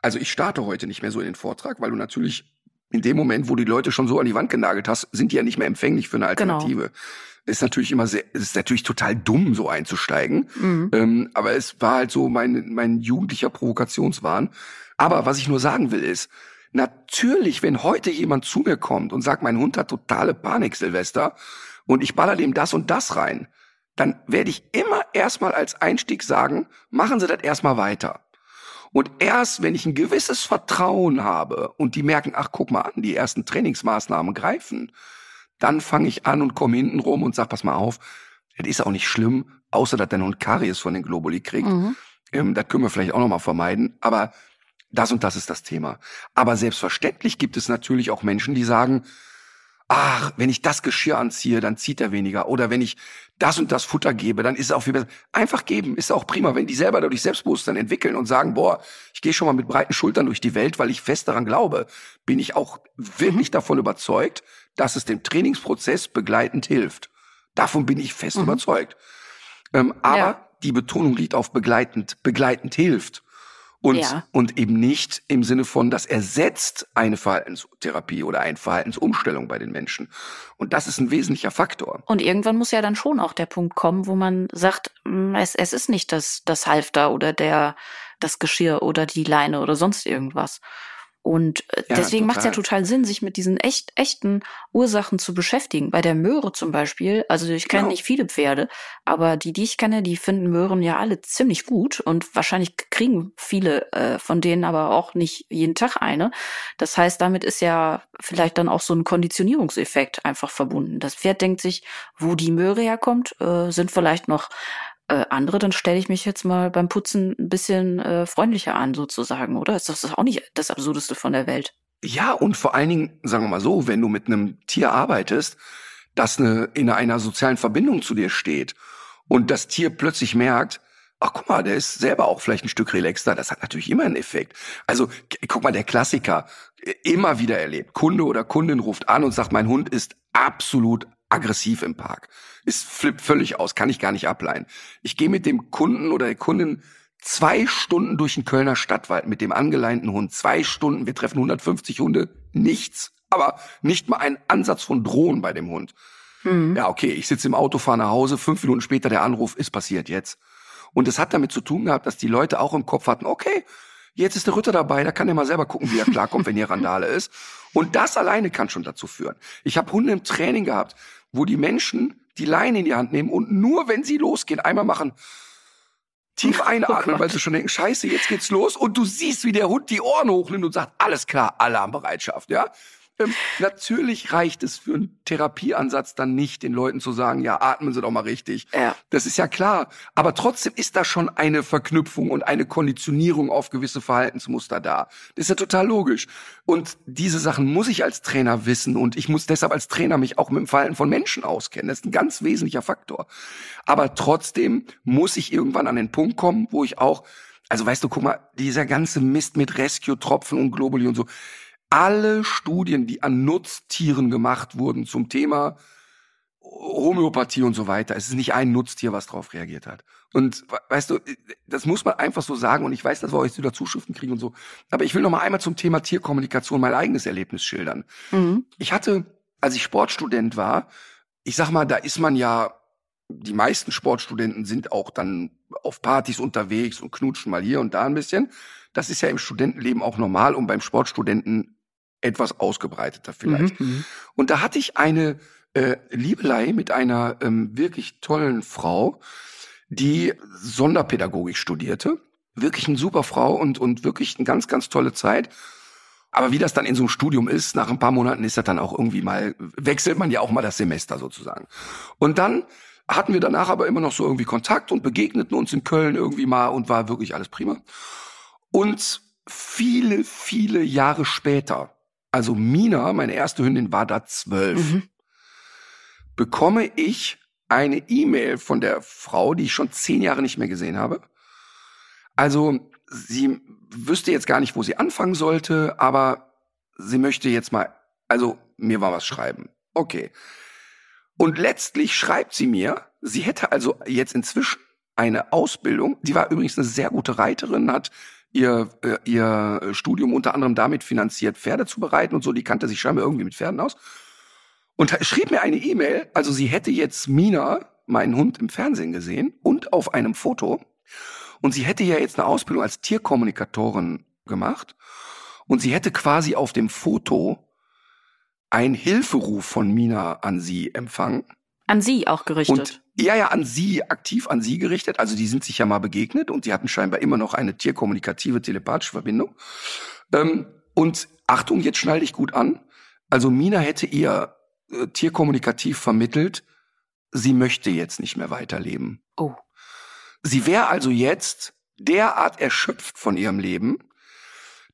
Speaker 2: also ich starte heute nicht mehr so in den Vortrag, weil du natürlich in dem Moment, wo die Leute schon so an die Wand genagelt hast, sind die ja nicht mehr empfänglich für eine genau. Alternative. Genau. Ist natürlich immer sehr, ist natürlich total dumm, so einzusteigen. Mhm. Ähm, aber es war halt so mein, mein jugendlicher Provokationswahn. Aber was ich nur sagen will ist, natürlich, wenn heute jemand zu mir kommt und sagt, mein Hund hat totale Panik, Silvester, und ich baller dem das und das rein, dann werde ich immer erstmal als Einstieg sagen, machen Sie das erstmal weiter. Und erst wenn ich ein gewisses Vertrauen habe und die merken, ach guck mal an, die ersten Trainingsmaßnahmen greifen, dann fange ich an und komme hinten rum und sag, pass mal auf, das ist auch nicht schlimm, außer dass dein Hund Karies von den Globuli kriegt. Mhm. Ähm, das können wir vielleicht auch nochmal vermeiden. Aber das und das ist das Thema. Aber selbstverständlich gibt es natürlich auch Menschen, die sagen, ach, wenn ich das Geschirr anziehe, dann zieht er weniger. Oder wenn ich das und das Futter gebe, dann ist es auch viel besser. Einfach geben ist auch prima, wenn die selber dadurch Selbstbewusstsein entwickeln und sagen, boah, ich gehe schon mal mit breiten Schultern durch die Welt, weil ich fest daran glaube, bin ich auch wirklich mhm. davon überzeugt, dass es dem Trainingsprozess begleitend hilft. Davon bin ich fest mhm. überzeugt. Ähm, aber ja. die Betonung liegt auf begleitend, begleitend hilft. Und, ja. und eben nicht im Sinne von, das ersetzt eine Verhaltenstherapie oder eine Verhaltensumstellung bei den Menschen. Und das ist ein wesentlicher Faktor.
Speaker 3: Und irgendwann muss ja dann schon auch der Punkt kommen, wo man sagt, mm, es, es ist nicht das, das Halfter oder der, das Geschirr oder die Leine oder sonst irgendwas. Und äh, ja, deswegen macht es ja total Sinn, sich mit diesen echt, echten Ursachen zu beschäftigen. Bei der Möhre zum Beispiel, also ich kenne genau. nicht viele Pferde, aber die, die ich kenne, die finden Möhren ja alle ziemlich gut und wahrscheinlich kriegen viele äh, von denen aber auch nicht jeden Tag eine. Das heißt, damit ist ja vielleicht dann auch so ein Konditionierungseffekt einfach verbunden. Das Pferd denkt sich, wo die Möhre herkommt, äh, sind vielleicht noch äh, andere, dann stelle ich mich jetzt mal beim Putzen ein bisschen äh, freundlicher an, sozusagen, oder? Ist das auch nicht das Absurdeste von der Welt?
Speaker 2: Ja, und vor allen Dingen, sagen wir mal so, wenn du mit einem Tier arbeitest, das eine, in einer sozialen Verbindung zu dir steht und das Tier plötzlich merkt, ach guck mal, der ist selber auch vielleicht ein Stück relaxter, das hat natürlich immer einen Effekt. Also guck mal, der Klassiker, immer wieder erlebt, Kunde oder Kundin ruft an und sagt, mein Hund ist absolut aggressiv im Park. Ist flippt völlig aus, kann ich gar nicht ableihen. Ich gehe mit dem Kunden oder der Kundin zwei Stunden durch den Kölner Stadtwald mit dem angeleinten Hund. Zwei Stunden, wir treffen 150 Hunde, nichts, aber nicht mal ein Ansatz von Drohnen bei dem Hund. Mhm. Ja, okay, ich sitze im Auto, fahre nach Hause, fünf Minuten später der Anruf, ist passiert jetzt. Und es hat damit zu tun gehabt, dass die Leute auch im Kopf hatten, okay, jetzt ist der Ritter dabei, da kann er mal selber gucken, wie er klarkommt, wenn hier Randale ist. Und das alleine kann schon dazu führen. Ich habe Hunde im Training gehabt, wo die Menschen die Leine in die Hand nehmen und nur wenn sie losgehen, einmal machen, tief oh einatmen, oh weil sie schon denken, scheiße, jetzt geht's los. Und du siehst, wie der Hund die Ohren hochnimmt und sagt, alles klar, Alarmbereitschaft, ja. Ähm, natürlich reicht es für einen Therapieansatz dann nicht, den Leuten zu sagen, ja, atmen Sie doch mal richtig. Ja. Das ist ja klar. Aber trotzdem ist da schon eine Verknüpfung und eine Konditionierung auf gewisse Verhaltensmuster da. Das ist ja total logisch. Und diese Sachen muss ich als Trainer wissen und ich muss deshalb als Trainer mich auch mit dem Verhalten von Menschen auskennen. Das ist ein ganz wesentlicher Faktor. Aber trotzdem muss ich irgendwann an den Punkt kommen, wo ich auch also weißt du, guck mal, dieser ganze Mist mit Rescue-Tropfen und Globuli und so, alle Studien, die an Nutztieren gemacht wurden zum Thema Homöopathie und so weiter, es ist nicht ein Nutztier, was darauf reagiert hat. Und weißt du, das muss man einfach so sagen. Und ich weiß, dass wir euch wieder Zuschriften kriegen und so. Aber ich will noch mal einmal zum Thema Tierkommunikation mein eigenes Erlebnis schildern. Mhm. Ich hatte, als ich Sportstudent war, ich sag mal, da ist man ja, die meisten Sportstudenten sind auch dann auf Partys unterwegs und knutschen mal hier und da ein bisschen. Das ist ja im Studentenleben auch normal und beim Sportstudenten etwas ausgebreiteter vielleicht. Mhm, mhm, und da hatte ich eine äh, Liebelei mit einer ähm, wirklich tollen Frau, die Sonderpädagogik studierte. Wirklich eine super Frau und, und wirklich eine ganz, ganz tolle Zeit. Aber wie das dann in so einem Studium ist, nach ein paar Monaten ist das dann auch irgendwie mal, wechselt man ja auch mal das Semester sozusagen. Und dann hatten wir danach aber immer noch so irgendwie Kontakt und begegneten uns in Köln irgendwie mal und war wirklich alles prima. Und viele, viele Jahre später also Mina, meine erste Hündin, war da zwölf, mhm. bekomme ich eine E-Mail von der Frau, die ich schon zehn Jahre nicht mehr gesehen habe. Also sie wüsste jetzt gar nicht, wo sie anfangen sollte, aber sie möchte jetzt mal, also mir war was schreiben. Okay. Und letztlich schreibt sie mir, sie hätte also jetzt inzwischen eine Ausbildung. Sie war übrigens eine sehr gute Reiterin, hat ihr, äh, ihr Studium unter anderem damit finanziert, Pferde zu bereiten und so. Die kannte sich scheinbar irgendwie mit Pferden aus. Und schrieb mir eine E-Mail, also sie hätte jetzt Mina, meinen Hund, im Fernsehen gesehen und auf einem Foto. Und sie hätte ja jetzt eine Ausbildung als Tierkommunikatorin gemacht. Und sie hätte quasi auf dem Foto einen Hilferuf von Mina an sie empfangen.
Speaker 3: An sie auch gerichtet.
Speaker 2: Und ja, ja, an sie, aktiv an sie gerichtet. Also die sind sich ja mal begegnet und die hatten scheinbar immer noch eine tierkommunikative, telepathische Verbindung. Ähm, und Achtung, jetzt schnall dich gut an. Also Mina hätte ihr äh, tierkommunikativ vermittelt, sie möchte jetzt nicht mehr weiterleben.
Speaker 3: Oh.
Speaker 2: Sie wäre also jetzt derart erschöpft von ihrem Leben,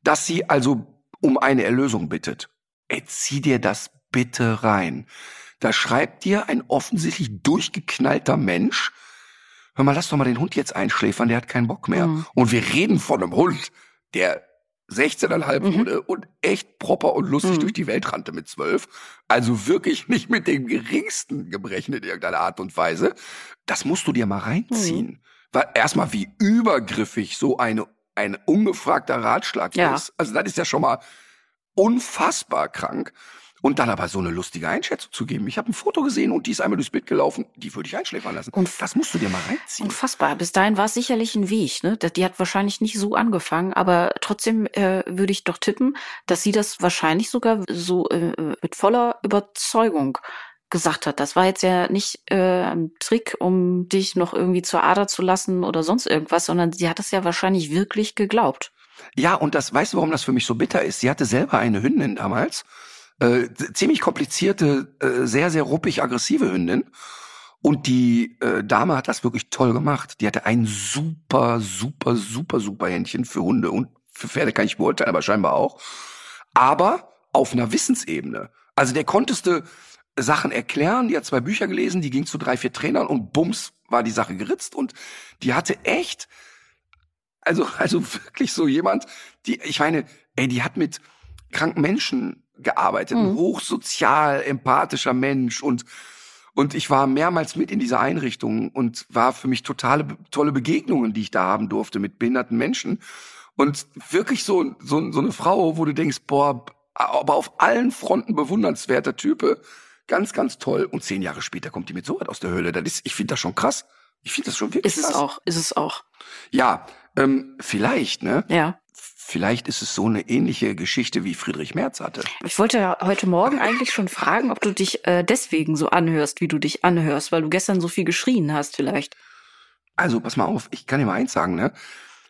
Speaker 2: dass sie also um eine Erlösung bittet. Ey, zieh dir das bitte rein. Da schreibt dir ein offensichtlich durchgeknallter Mensch, hör mal, lass doch mal den Hund jetzt einschläfern, der hat keinen Bock mehr. Mhm. Und wir reden von einem Hund, der 16,5 mhm. wurde und echt proper und lustig mhm. durch die Welt rannte mit 12. Also wirklich nicht mit dem geringsten Gebrechen in irgendeiner Art und Weise. Das musst du dir mal reinziehen. Mhm. Weil erstmal wie übergriffig so eine, ein ungefragter Ratschlag ja. ist. Also das ist ja schon mal unfassbar krank. Und dann aber so eine lustige Einschätzung zu geben. Ich habe ein Foto gesehen und die ist einmal durchs Bild gelaufen, die würde ich einschläfern lassen. Und das musst du dir mal reinziehen.
Speaker 3: Unfassbar. Bis dahin war es sicherlich ein Weg. Ne? Die hat wahrscheinlich nicht so angefangen, aber trotzdem äh, würde ich doch tippen, dass sie das wahrscheinlich sogar so äh, mit voller Überzeugung gesagt hat. Das war jetzt ja nicht äh, ein Trick, um dich noch irgendwie zur Ader zu lassen oder sonst irgendwas, sondern sie hat es ja wahrscheinlich wirklich geglaubt.
Speaker 2: Ja, und das weißt du, warum das für mich so bitter ist? Sie hatte selber eine Hündin damals äh, ziemlich komplizierte, äh, sehr, sehr ruppig aggressive Hündin. Und die äh, Dame hat das wirklich toll gemacht. Die hatte ein super, super, super, super Händchen für Hunde und für Pferde kann ich beurteilen, aber scheinbar auch. Aber auf einer Wissensebene. Also der konntest du Sachen erklären, die hat zwei Bücher gelesen, die ging zu drei, vier Trainern und bums war die Sache geritzt und die hatte echt, also, also (laughs) wirklich so jemand, die, ich meine, ey, die hat mit kranken Menschen gearbeitet, mhm. ein hochsozial, empathischer Mensch und Und ich war mehrmals mit in dieser Einrichtung und war für mich totale tolle Begegnungen, die ich da haben durfte mit behinderten Menschen. Und wirklich so, so, so eine Frau, wo du denkst, boah, aber auf allen Fronten bewundernswerter Type. Ganz, ganz toll. Und zehn Jahre später kommt die mit so weit aus der Höhle. Das ist, ich finde das schon krass. Ich finde das schon wirklich
Speaker 3: ist
Speaker 2: krass.
Speaker 3: Ist es auch, ist es auch.
Speaker 2: Ja, ähm, vielleicht, ne?
Speaker 3: Ja.
Speaker 2: Vielleicht ist es so eine ähnliche Geschichte, wie Friedrich Merz hatte.
Speaker 3: Ich wollte ja heute Morgen eigentlich schon fragen, ob du dich äh, deswegen so anhörst, wie du dich anhörst, weil du gestern so viel geschrien hast vielleicht.
Speaker 2: Also, pass mal auf, ich kann dir mal eins sagen, ne?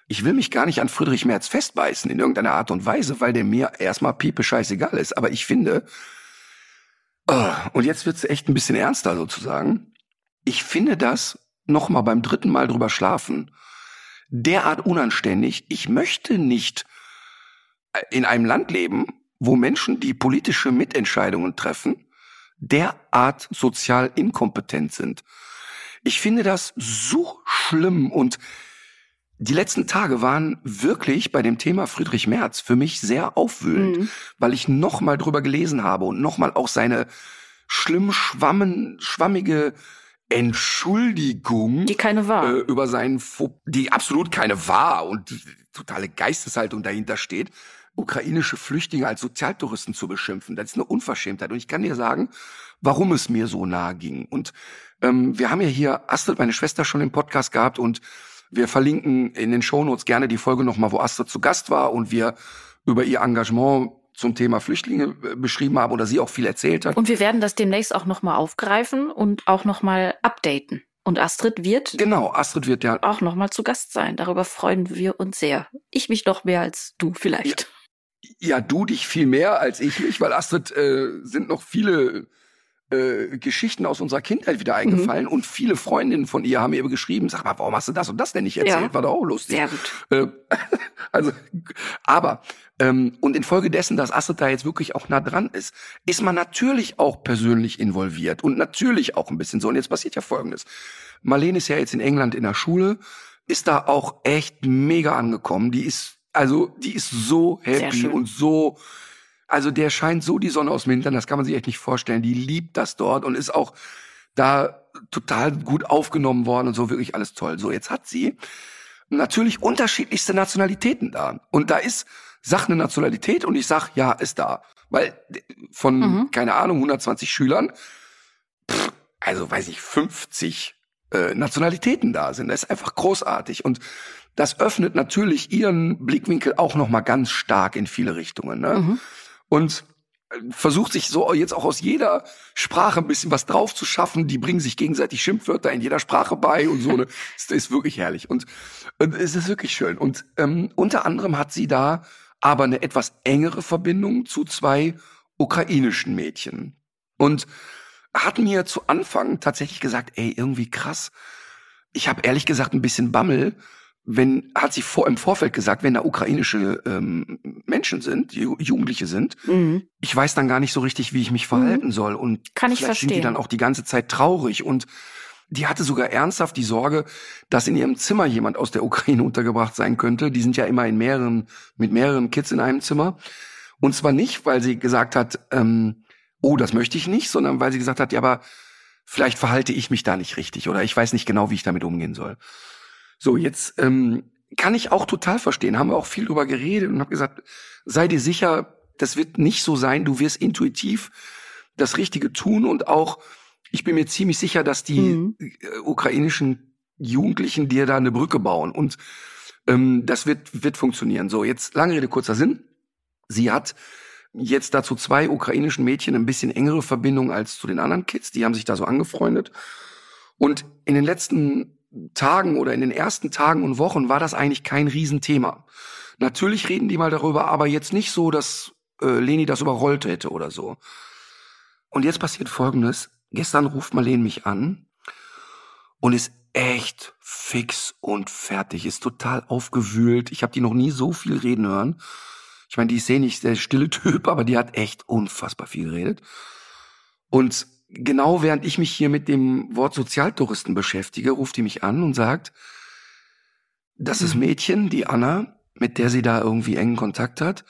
Speaker 2: Ich will mich gar nicht an Friedrich Merz festbeißen in irgendeiner Art und Weise, weil der mir erstmal piepe scheißegal ist. Aber ich finde, oh, und jetzt wird's echt ein bisschen ernster sozusagen. Ich finde das nochmal beim dritten Mal drüber schlafen derart unanständig. Ich möchte nicht in einem Land leben, wo Menschen, die politische Mitentscheidungen treffen, derart sozial inkompetent sind. Ich finde das so schlimm und die letzten Tage waren wirklich bei dem Thema Friedrich Merz für mich sehr aufwühlend, mhm. weil ich nochmal drüber gelesen habe und nochmal auch seine schlimm schwammen, schwammige Entschuldigung,
Speaker 3: die keine war,
Speaker 2: äh, über seinen, die absolut keine war und totale Geisteshaltung dahinter steht, ukrainische Flüchtlinge als Sozialtouristen zu beschimpfen. Das ist eine Unverschämtheit. Und ich kann dir sagen, warum es mir so nahe ging. Und ähm, wir haben ja hier Astrid, meine Schwester, schon im Podcast gehabt und wir verlinken in den Shownotes gerne die Folge nochmal, wo Astrid zu Gast war und wir über ihr Engagement zum Thema Flüchtlinge äh, beschrieben haben oder sie auch viel erzählt hat.
Speaker 3: Und wir werden das demnächst auch nochmal aufgreifen und auch nochmal updaten. Und Astrid wird.
Speaker 2: Genau, Astrid wird ja.
Speaker 3: Auch nochmal zu Gast sein. Darüber freuen wir uns sehr. Ich mich noch mehr als du vielleicht.
Speaker 2: Ja, ja du dich viel mehr als ich mich, weil Astrid äh, sind noch viele äh, Geschichten aus unserer Kindheit wieder mhm. eingefallen mhm. und viele Freundinnen von ihr haben ihr geschrieben, sag mal, warum hast du das und das denn nicht erzählt? Ja. War doch auch lustig.
Speaker 3: Sehr gut.
Speaker 2: Äh, (laughs) also, aber ähm, und infolgedessen, dass Astrid da jetzt wirklich auch nah dran ist, ist man natürlich auch persönlich involviert und natürlich auch ein bisschen so. Und jetzt passiert ja Folgendes. Marlene ist ja jetzt in England in der Schule, ist da auch echt mega angekommen. Die ist, also, die ist so happy und so, also der scheint so die Sonne aus dem Hintern, das kann man sich echt nicht vorstellen. Die liebt das dort und ist auch da total gut aufgenommen worden und so, wirklich alles toll. So, jetzt hat sie natürlich unterschiedlichste Nationalitäten da. Und da ist sag eine Nationalität und ich sag, ja, ist da. Weil von, mhm. keine Ahnung, 120 Schülern, pff, also weiß ich, 50 äh, Nationalitäten da sind. Das ist einfach großartig. Und das öffnet natürlich ihren Blickwinkel auch nochmal ganz stark in viele Richtungen. Ne? Mhm. Und äh, versucht sich so jetzt auch aus jeder Sprache ein bisschen was drauf zu schaffen. Die bringen sich gegenseitig Schimpfwörter in jeder Sprache bei und so. Ne? (laughs) das ist wirklich herrlich. Und, und es ist wirklich schön. Und ähm, unter anderem hat sie da aber eine etwas engere Verbindung zu zwei ukrainischen Mädchen. Und hat mir zu Anfang tatsächlich gesagt, ey, irgendwie krass. Ich habe ehrlich gesagt ein bisschen Bammel, wenn, hat sie vor, im Vorfeld gesagt, wenn da ukrainische ähm, Menschen sind, Jugendliche sind, mhm. ich weiß dann gar nicht so richtig, wie ich mich verhalten mhm. soll. Und
Speaker 3: Kann ich
Speaker 2: vielleicht
Speaker 3: verstehen.
Speaker 2: sind die dann auch die ganze Zeit traurig. Und die hatte sogar ernsthaft die Sorge, dass in ihrem Zimmer jemand aus der Ukraine (laughs) untergebracht sein könnte. Die sind ja immer in mehreren, mit mehreren Kids in einem Zimmer. Und zwar nicht, weil sie gesagt hat, ähm, oh, das möchte ich nicht, sondern weil sie gesagt hat, ja, aber vielleicht verhalte ich mich da nicht richtig oder ich weiß nicht genau, wie ich damit umgehen soll. So, jetzt ähm, kann ich auch total verstehen, haben wir auch viel drüber geredet und habe gesagt, sei dir sicher, das wird nicht so sein, du wirst intuitiv das Richtige tun und auch ich bin mir ziemlich sicher, dass die mhm. Äh, ukrainischen Jugendlichen dir da eine Brücke bauen. Und ähm, das wird, wird funktionieren. So, jetzt lange Rede, kurzer Sinn. Sie hat jetzt dazu zwei ukrainischen Mädchen ein bisschen engere Verbindung als zu den anderen Kids. Die haben sich da so angefreundet. Und in den letzten Tagen oder in den ersten Tagen und Wochen war das eigentlich kein Riesenthema. Natürlich reden die mal darüber, aber jetzt nicht so, dass äh, Leni das überrollt hätte oder so. Und jetzt passiert Folgendes. Gestern ruft Marlene mich an und ist echt fix und fertig, ist total aufgewühlt. Ich habe die noch nie so viel reden hören. Ich meine, die ist eh nicht der stille (laughs) Typ, aber die hat echt unfassbar viel geredet. Und genau während ich mich hier mit dem Wort Sozialtouristen beschäftige, ruft die mich an und sagt, dass das mhm. Mädchen, die Anna, mit der sie da irgendwie engen Kontakt hat,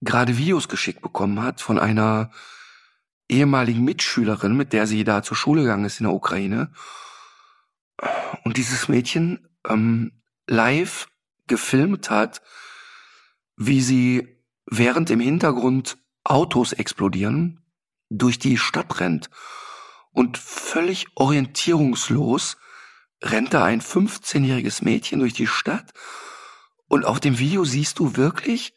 Speaker 2: gerade Videos geschickt bekommen hat von einer ehemaligen Mitschülerin, mit der sie da zur Schule gegangen ist in der Ukraine. Und dieses Mädchen ähm, live gefilmt hat, wie sie während im Hintergrund Autos explodieren, durch die Stadt rennt. Und völlig orientierungslos rennt da ein 15-jähriges Mädchen durch die Stadt. Und auf dem Video siehst du wirklich,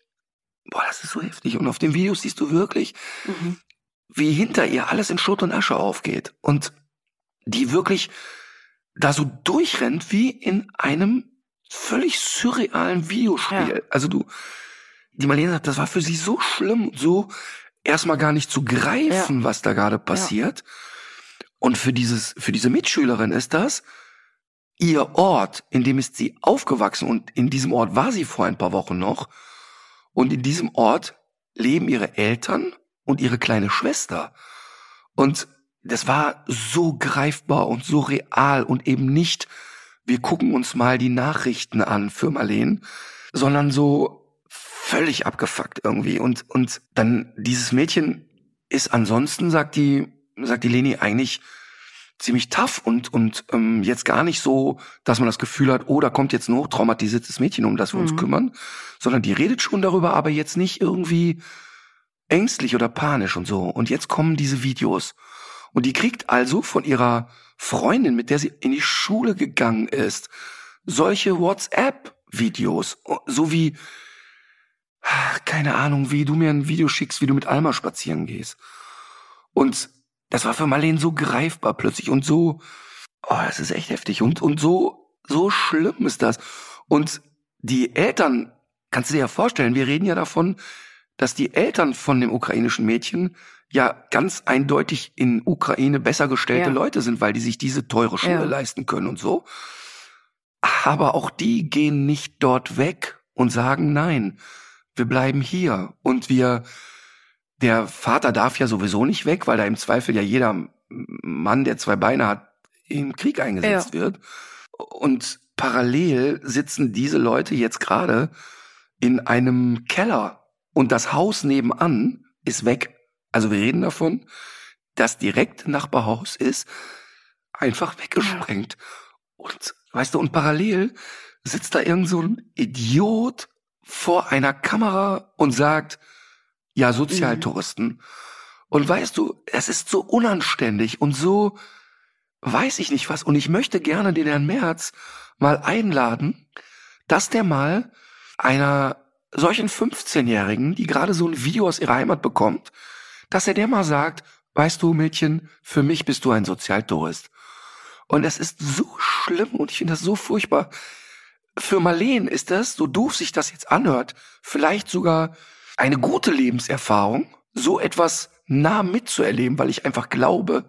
Speaker 2: boah, das ist so heftig. Und auf dem Video siehst du wirklich, mhm. wie hinter ihr alles in Schutt und Asche aufgeht. Und die wirklich da so durchrennt wie in einem völlig surrealen Videospiel. Ja. Also du, die Marlene sagt, das war für sie so schlimm, so erstmal gar nicht zu greifen, ja. was da gerade passiert. Ja. Und für dieses, für diese Mitschülerin ist das ihr Ort, in dem ist sie aufgewachsen und in diesem Ort war sie vor ein paar Wochen noch. Und in diesem Ort leben ihre Eltern und ihre kleine Schwester. Und das war so greifbar und so real und eben nicht, wir gucken uns mal die Nachrichten an für Marleen, sondern so völlig abgefuckt irgendwie. Und, und dann dieses Mädchen ist ansonsten, sagt die, sagt die Leni, eigentlich ziemlich tough und, und ähm, jetzt gar nicht so, dass man das Gefühl hat, oh, da kommt jetzt ein hochtraumatisiertes Mädchen, um das wir mhm. uns kümmern, sondern die redet schon darüber, aber jetzt nicht irgendwie ängstlich oder panisch und so. Und jetzt kommen diese Videos. Und die kriegt also von ihrer Freundin, mit der sie in die Schule gegangen ist, solche WhatsApp-Videos, so wie, keine Ahnung, wie du mir ein Video schickst, wie du mit Alma spazieren gehst. Und das war für Marlene so greifbar plötzlich und so, oh, das ist echt heftig und, und so, so schlimm ist das. Und die Eltern, kannst du dir ja vorstellen, wir reden ja davon, dass die Eltern von dem ukrainischen Mädchen ja ganz eindeutig in Ukraine besser gestellte ja. Leute sind, weil die sich diese teure Schule ja. leisten können und so. Aber auch die gehen nicht dort weg und sagen, nein, wir bleiben hier und wir, der Vater darf ja sowieso nicht weg, weil da im Zweifel ja jeder Mann, der zwei Beine hat, im Krieg eingesetzt ja. wird. Und parallel sitzen diese Leute jetzt gerade in einem Keller und das Haus nebenan ist weg. Also wir reden davon, das direkte Nachbarhaus ist einfach weggesprengt. Und weißt du, und parallel sitzt da irgend so ein Idiot vor einer Kamera und sagt, ja, Sozialtouristen. Mhm. Und weißt du, es ist so unanständig und so, weiß ich nicht was. Und ich möchte gerne den Herrn Merz mal einladen, dass der mal einer solchen 15-Jährigen, die gerade so ein Video aus ihrer Heimat bekommt, dass er der mal sagt, weißt du, Mädchen, für mich bist du ein Sozialtourist. Und es ist so schlimm und ich finde das so furchtbar. Für Marleen ist das, so doof sich das jetzt anhört, vielleicht sogar eine gute Lebenserfahrung, so etwas nah mitzuerleben, weil ich einfach glaube,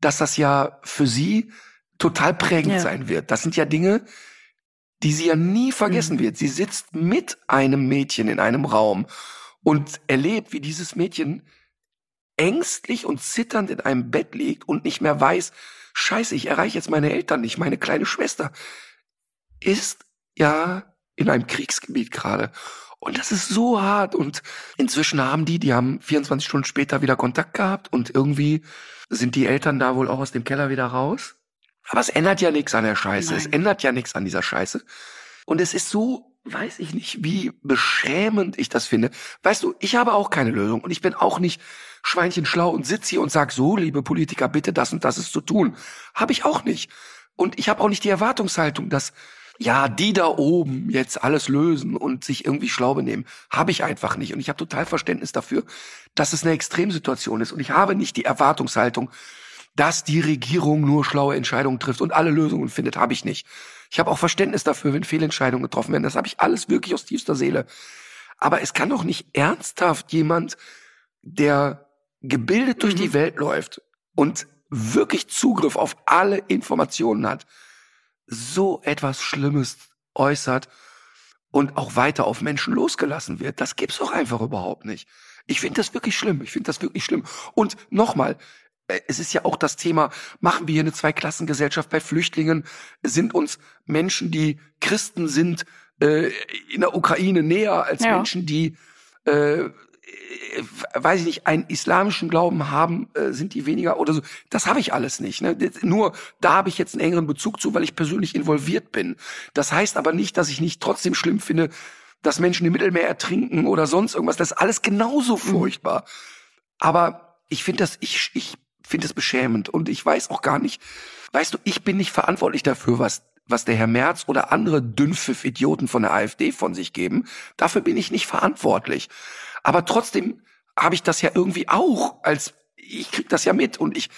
Speaker 2: dass das ja für sie total prägend ja. sein wird. Das sind ja Dinge, die sie ja nie vergessen mhm. wird. Sie sitzt mit einem Mädchen in einem Raum und erlebt, wie dieses Mädchen ängstlich und zitternd in einem Bett liegt und nicht mehr weiß, scheiße, ich erreiche jetzt meine Eltern nicht, meine kleine Schwester ist ja in einem Kriegsgebiet gerade. Und das ist so hart. Und inzwischen haben die, die haben 24 Stunden später wieder Kontakt gehabt und irgendwie sind die Eltern da wohl auch aus dem Keller wieder raus. Aber es ändert ja nichts an der Scheiße. Nein. Es ändert ja nichts an dieser Scheiße. Und es ist so, weiß ich nicht, wie beschämend ich das finde. Weißt du, ich habe auch keine Lösung und ich bin auch nicht Schweinchen schlau und sitze hier und sag so, liebe Politiker, bitte das und das ist zu tun. Habe ich auch nicht. Und ich habe auch nicht die Erwartungshaltung, dass ja, die da oben jetzt alles lösen und sich irgendwie schlau benehmen, habe ich einfach nicht. Und ich habe total Verständnis dafür, dass es eine Extremsituation ist. Und ich habe nicht die Erwartungshaltung, dass die Regierung nur schlaue Entscheidungen trifft und alle Lösungen findet, habe ich nicht. Ich habe auch Verständnis dafür, wenn Fehlentscheidungen getroffen werden. Das habe ich alles wirklich aus tiefster Seele. Aber es kann doch nicht ernsthaft jemand, der gebildet durch mhm. die Welt läuft und wirklich Zugriff auf alle Informationen hat, so etwas Schlimmes äußert und auch weiter auf Menschen losgelassen wird. Das gibt's doch einfach überhaupt nicht. Ich finde das wirklich schlimm. Ich finde das wirklich schlimm. Und nochmal, äh, es ist ja auch das Thema, machen wir hier eine Zweiklassengesellschaft bei Flüchtlingen? Sind uns Menschen, die Christen sind, äh, in der Ukraine näher als ja. Menschen, die äh, äh, weiß ich nicht, einen islamischen Glauben haben, äh, sind die weniger oder so. Das habe ich alles nicht. Ne? Nur da habe ich jetzt einen engeren Bezug zu, weil ich persönlich involviert bin. Das heißt aber nicht, dass ich nicht trotzdem schlimm finde, dass Menschen im Mittelmeer ertrinken oder sonst irgendwas. Das ist alles genauso mhm. furchtbar. Aber ich finde das, ich, ich finde das beschämend und ich weiß auch gar nicht, weißt du, ich bin nicht verantwortlich dafür, was was der Herr Merz oder andere Dünnpfiff-Idioten von der AfD von sich geben. Dafür bin ich nicht verantwortlich. Aber trotzdem habe ich das ja irgendwie auch, als ich krieg das ja mit und ich,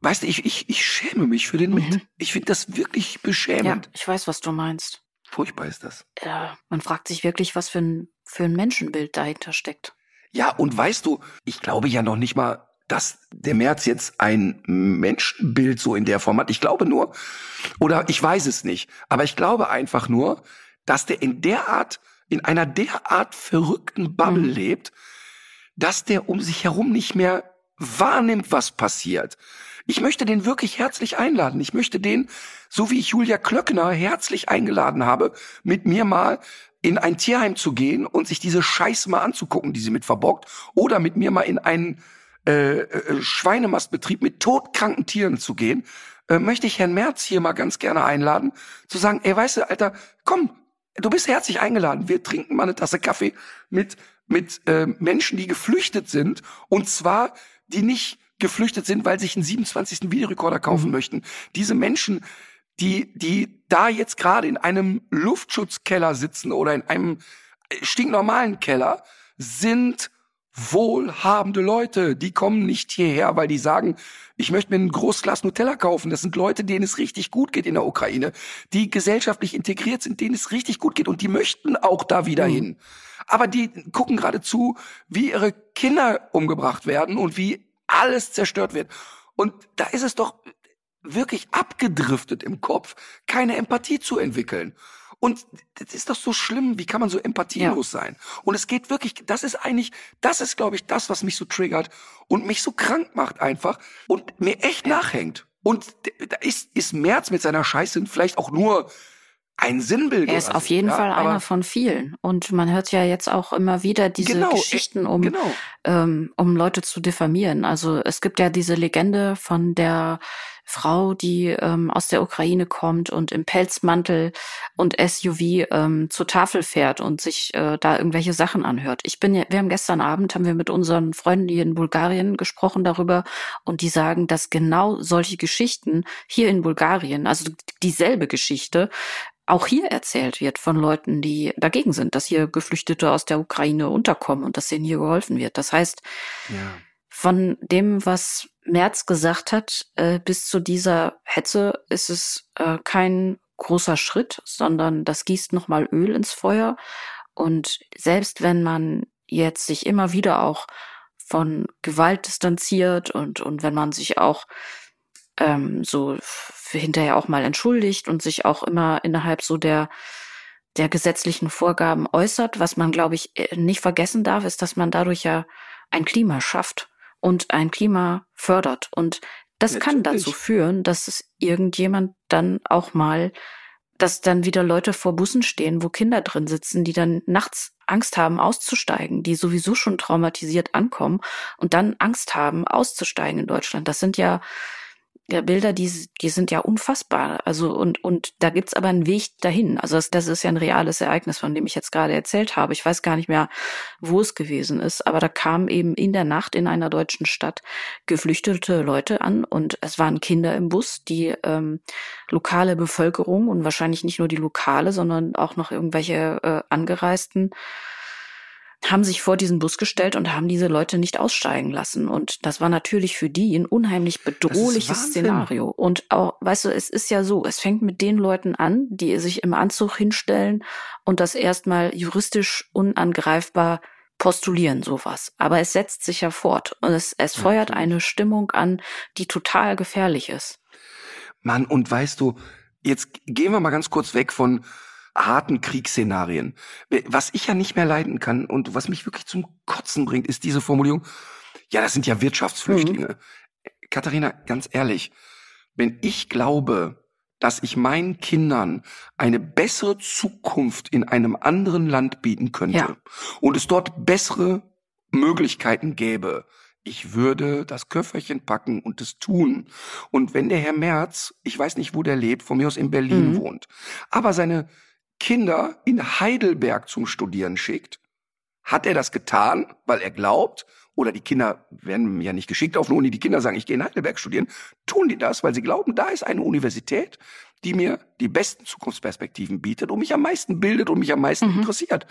Speaker 2: weißt du, ich, ich, ich schäme mich für den mhm. mit. Ich finde das wirklich beschämend.
Speaker 3: Ja, ich weiß, was du meinst.
Speaker 2: Furchtbar ist das.
Speaker 3: Ja, man fragt sich wirklich, was für ein, für ein Menschenbild dahinter steckt.
Speaker 2: Ja, und weißt du, ich glaube ja noch nicht mal, dass der März jetzt ein Menschenbild so in der Form hat. Ich glaube nur, oder ich weiß es nicht, aber ich glaube einfach nur, dass der in der Art, in einer derart verrückten Bubble mhm. lebt, dass der um sich herum nicht mehr wahrnimmt, was passiert. Ich möchte den wirklich herzlich einladen. Ich möchte den, so wie ich Julia Klöckner herzlich eingeladen habe, mit mir mal in ein Tierheim zu gehen und sich diese Scheiße mal anzugucken, die sie mit verbockt, oder mit mir mal in einen äh, äh, Schweinemastbetrieb mit todkranken Tieren zu gehen, äh, möchte ich Herrn Merz hier mal ganz gerne einladen, zu sagen, ey, weißt du, Alter, komm, du bist herzlich eingeladen. Wir trinken mal eine Tasse Kaffee mit mit äh, Menschen, die geflüchtet sind, und zwar die nicht geflüchtet sind, weil sich einen 27. Videorekorder kaufen mhm. möchten. Diese Menschen, die, die da jetzt gerade in einem Luftschutzkeller sitzen oder in einem äh, stinknormalen Keller, sind wohlhabende Leute. Die kommen nicht hierher, weil die sagen, ich möchte mir ein Großglas Nutella kaufen. Das sind Leute, denen es richtig gut geht in der Ukraine, die gesellschaftlich integriert sind, denen es richtig gut geht und die möchten auch da wieder mhm. hin. Aber die gucken gerade zu, wie ihre Kinder umgebracht werden und wie alles zerstört wird. Und da ist es doch wirklich abgedriftet im Kopf, keine Empathie zu entwickeln. Und das ist doch so schlimm. Wie kann man so empathielos ja. sein? Und es geht wirklich, das ist eigentlich, das ist, glaube ich, das, was mich so triggert und mich so krank macht einfach und mir echt nachhängt. Und da ist, ist Merz mit seiner Scheiße vielleicht auch nur ein Sinnbild.
Speaker 3: Er ist auf jeden ja, Fall einer von vielen. Und man hört ja jetzt auch immer wieder diese genau, Geschichten, um, genau. ähm, um Leute zu diffamieren. Also es gibt ja diese Legende von der Frau, die ähm, aus der Ukraine kommt und im Pelzmantel und SUV ähm, zur Tafel fährt und sich äh, da irgendwelche Sachen anhört. Ich bin ja, wir haben gestern Abend haben wir mit unseren Freunden hier in Bulgarien gesprochen darüber und die sagen, dass genau solche Geschichten hier in Bulgarien, also dieselbe Geschichte, auch hier erzählt wird von Leuten, die dagegen sind, dass hier Geflüchtete aus der Ukraine unterkommen und dass ihnen hier geholfen wird. Das heißt, ja. Von dem, was Merz gesagt hat, äh, bis zu dieser Hetze ist es äh, kein großer Schritt, sondern das gießt nochmal Öl ins Feuer. Und selbst wenn man jetzt sich immer wieder auch von Gewalt distanziert und, und wenn man sich auch ähm, so hinterher auch mal entschuldigt und sich auch immer innerhalb so der der gesetzlichen Vorgaben äußert. Was man, glaube ich, äh, nicht vergessen darf, ist, dass man dadurch ja ein Klima schafft und ein Klima fördert. Und das Natürlich. kann dazu führen, dass es irgendjemand dann auch mal, dass dann wieder Leute vor Bussen stehen, wo Kinder drin sitzen, die dann nachts Angst haben, auszusteigen, die sowieso schon traumatisiert ankommen und dann Angst haben, auszusteigen in Deutschland. Das sind ja ja, Bilder, die, die sind ja unfassbar. Also und, und da gibt's aber einen Weg dahin. Also das, das ist ja ein reales Ereignis, von dem ich jetzt gerade erzählt habe. Ich weiß gar nicht mehr, wo es gewesen ist, aber da kamen eben in der Nacht in einer deutschen Stadt geflüchtete Leute an und es waren Kinder im Bus, die ähm, lokale Bevölkerung und wahrscheinlich nicht nur die lokale, sondern auch noch irgendwelche äh, Angereisten haben sich vor diesen Bus gestellt und haben diese Leute nicht aussteigen lassen. Und das war natürlich für die ein unheimlich bedrohliches Szenario. Und auch, weißt du, es ist ja so, es fängt mit den Leuten an, die sich im Anzug hinstellen und das erstmal juristisch unangreifbar postulieren, sowas. Aber es setzt sich ja fort und es, es feuert eine Stimmung an, die total gefährlich ist.
Speaker 2: Mann, und weißt du, jetzt gehen wir mal ganz kurz weg von harten Kriegsszenarien. Was ich ja nicht mehr leiden kann und was mich wirklich zum Kotzen bringt, ist diese Formulierung, ja, das sind ja Wirtschaftsflüchtlinge. Mhm. Katharina, ganz ehrlich, wenn ich glaube, dass ich meinen Kindern eine bessere Zukunft in einem anderen Land bieten könnte ja. und es dort bessere Möglichkeiten gäbe, ich würde das Köfferchen packen und es tun. Und wenn der Herr Merz, ich weiß nicht, wo der lebt, von mir aus in Berlin mhm. wohnt, aber seine Kinder in Heidelberg zum Studieren schickt, hat er das getan, weil er glaubt, oder die Kinder werden ja nicht geschickt auf eine Uni, die Kinder sagen, ich gehe in Heidelberg studieren, tun die das, weil sie glauben, da ist eine Universität, die mir die besten Zukunftsperspektiven bietet und mich am meisten bildet und mich am meisten mhm. interessiert.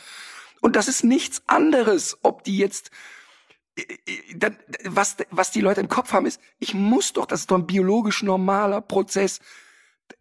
Speaker 2: Und das ist nichts anderes, ob die jetzt äh, äh, was, was die Leute im Kopf haben, ist, ich muss doch, das ist doch ein biologisch normaler Prozess,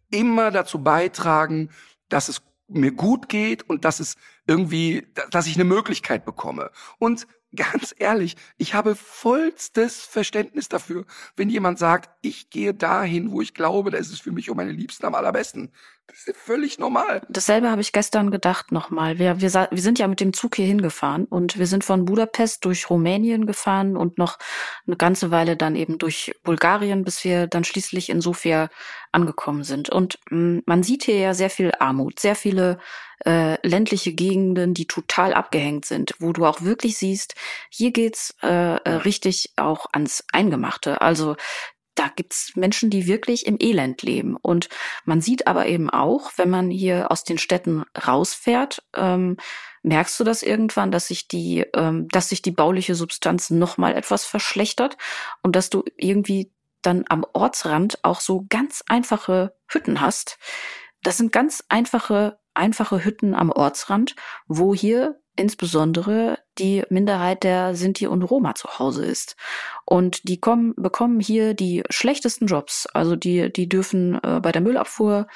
Speaker 2: immer dazu beitragen, dass es mir gut geht und dass es irgendwie, dass ich eine Möglichkeit bekomme. Und (laughs) ganz ehrlich, ich habe vollstes Verständnis dafür, wenn jemand sagt, ich gehe dahin, wo ich glaube, da ist es für mich und meine Liebsten am allerbesten. Das ist völlig normal.
Speaker 3: Dasselbe habe ich gestern gedacht nochmal. Wir, wir, wir sind ja mit dem Zug hier hingefahren und wir sind von Budapest durch Rumänien gefahren und noch eine ganze Weile dann eben durch Bulgarien, bis wir dann schließlich in Sofia angekommen sind. Und mh, mm, man sieht hier ja sehr viel Armut, sehr viele äh, ländliche Gegenden, die total abgehängt sind, wo du auch wirklich siehst, hier geht's äh, äh, richtig auch ans Eingemachte. Also da gibt's Menschen, die wirklich im Elend leben. Und man sieht aber eben auch, wenn man hier aus den Städten rausfährt, ähm, merkst du das irgendwann, dass sich die, ähm, dass sich die bauliche Substanz noch mal etwas verschlechtert und dass du irgendwie dann am Ortsrand auch so ganz einfache Hütten hast. Das sind ganz einfache, einfache Hütten am Ortsrand, wo hier insbesondere die Minderheit der Sinti und Roma zu Hause ist. Und die kommen, bekommen hier die schlechtesten Jobs. Also die, die dürfen äh, bei der Müllabfuhr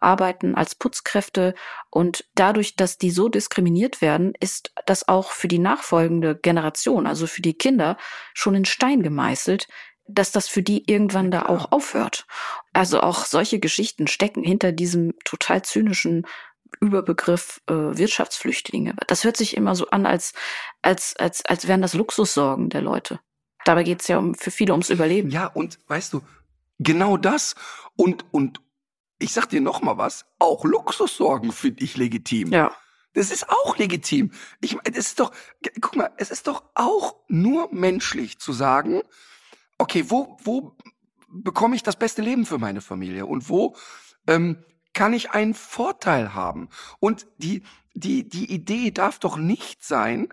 Speaker 3: arbeiten als Putzkräfte. Und dadurch, dass die so diskriminiert werden, ist das auch für die nachfolgende Generation, also für die Kinder, schon in Stein gemeißelt, dass das für die irgendwann da auch aufhört. Also auch solche Geschichten stecken hinter diesem total zynischen Überbegriff äh, Wirtschaftsflüchtlinge. Das hört sich immer so an, als, als, als, als wären das Luxussorgen der Leute. Dabei geht's ja um, für viele ums Überleben.
Speaker 2: Ja, und weißt du, genau das und, und ich sag dir noch mal was, auch Luxussorgen finde ich legitim.
Speaker 3: Ja.
Speaker 2: Das ist auch legitim. Ich meine, es ist doch, guck mal, es ist doch auch nur menschlich zu sagen, okay, wo, wo bekomme ich das beste Leben für meine Familie und wo ähm, kann ich einen Vorteil haben. Und die, die, die Idee darf doch nicht sein,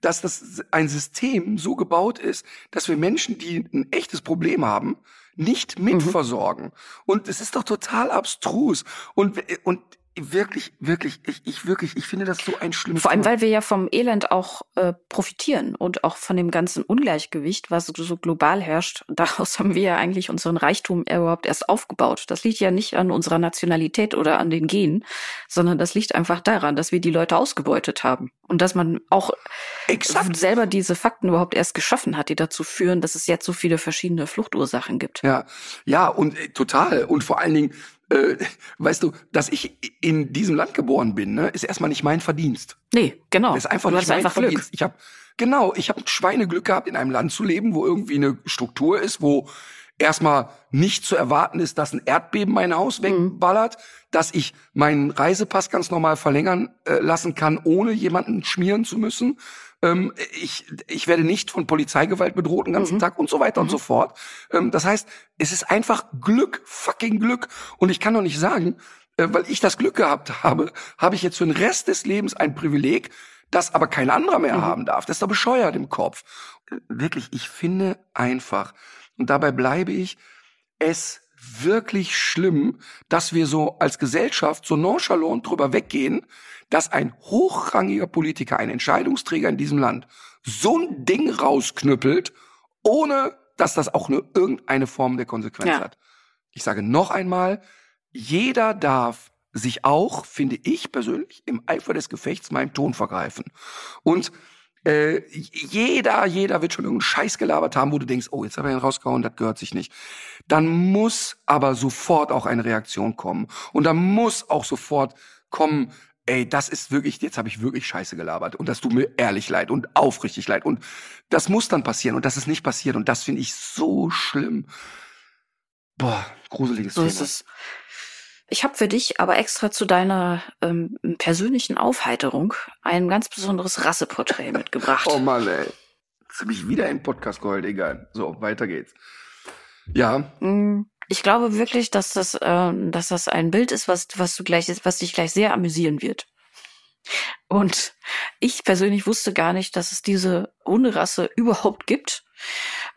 Speaker 2: dass das ein System so gebaut ist, dass wir Menschen, die ein echtes Problem haben, nicht mitversorgen. Mhm. Und es ist doch total abstrus. Und, und wirklich, wirklich, ich, ich wirklich, ich finde das so ein schlimmes.
Speaker 3: Vor allem, weil wir ja vom Elend auch äh, profitieren und auch von dem ganzen Ungleichgewicht, was so global herrscht. Daraus (laughs) haben wir ja eigentlich unseren Reichtum überhaupt erst aufgebaut. Das liegt ja nicht an unserer Nationalität oder an den Genen, sondern das liegt einfach daran, dass wir die Leute ausgebeutet haben und dass man auch Exakt. selber diese Fakten überhaupt erst geschaffen hat, die dazu führen, dass es jetzt so viele verschiedene Fluchtursachen gibt.
Speaker 2: Ja, ja und äh, total und vor allen Dingen äh, weißt du, dass ich in diesem Land geboren bin, ne, ist erstmal nicht mein Verdienst.
Speaker 3: Nee, genau.
Speaker 2: Das ist einfach du nicht mein einfach Verdienst. Glück. Ich habe genau, ich habe Schweineglück gehabt, in einem Land zu leben, wo irgendwie eine Struktur ist, wo erstmal nicht zu erwarten ist, dass ein Erdbeben mein Haus wegballert, mhm. dass ich meinen Reisepass ganz normal verlängern äh, lassen kann, ohne jemanden schmieren zu müssen, ähm, ich, ich werde nicht von Polizeigewalt bedroht den ganzen mhm. Tag und so weiter mhm. und so fort. Ähm, das heißt, es ist einfach Glück, fucking Glück. Und ich kann doch nicht sagen, äh, weil ich das Glück gehabt habe, habe ich jetzt für den Rest des Lebens ein Privileg, das aber kein anderer mehr mhm. haben darf. Das ist doch bescheuert im Kopf. Äh, wirklich, ich finde einfach, und dabei bleibe ich, es wirklich schlimm, dass wir so als Gesellschaft so nonchalant drüber weggehen, dass ein hochrangiger Politiker, ein Entscheidungsträger in diesem Land so ein Ding rausknüppelt, ohne dass das auch nur irgendeine Form der Konsequenz ja. hat. Ich sage noch einmal, jeder darf sich auch, finde ich persönlich, im Eifer des Gefechts meinem Ton vergreifen. Und äh, jeder, jeder wird schon irgendeinen Scheiß gelabert haben, wo du denkst, oh, jetzt habe ich ihn rausgehauen, das gehört sich nicht. Dann muss aber sofort auch eine Reaktion kommen. Und dann muss auch sofort kommen, ey, das ist wirklich, jetzt habe ich wirklich Scheiße gelabert und das tut mir ehrlich leid und aufrichtig leid und das muss dann passieren und das ist nicht passiert und das finde ich so schlimm. Boah, gruseliges so Thema. Ist es.
Speaker 3: Ich habe für dich aber extra zu deiner ähm, persönlichen Aufheiterung ein ganz besonderes Rasseporträt (laughs) mitgebracht.
Speaker 2: Oh Mann, ey. Du mich wieder im Podcast geheult? Egal. So, weiter geht's. Ja.
Speaker 3: Mm, ich glaube wirklich, dass das, äh, dass das ein Bild ist, was, was du gleich, was dich gleich sehr amüsieren wird. Und ich persönlich wusste gar nicht, dass es diese Hunderasse überhaupt gibt.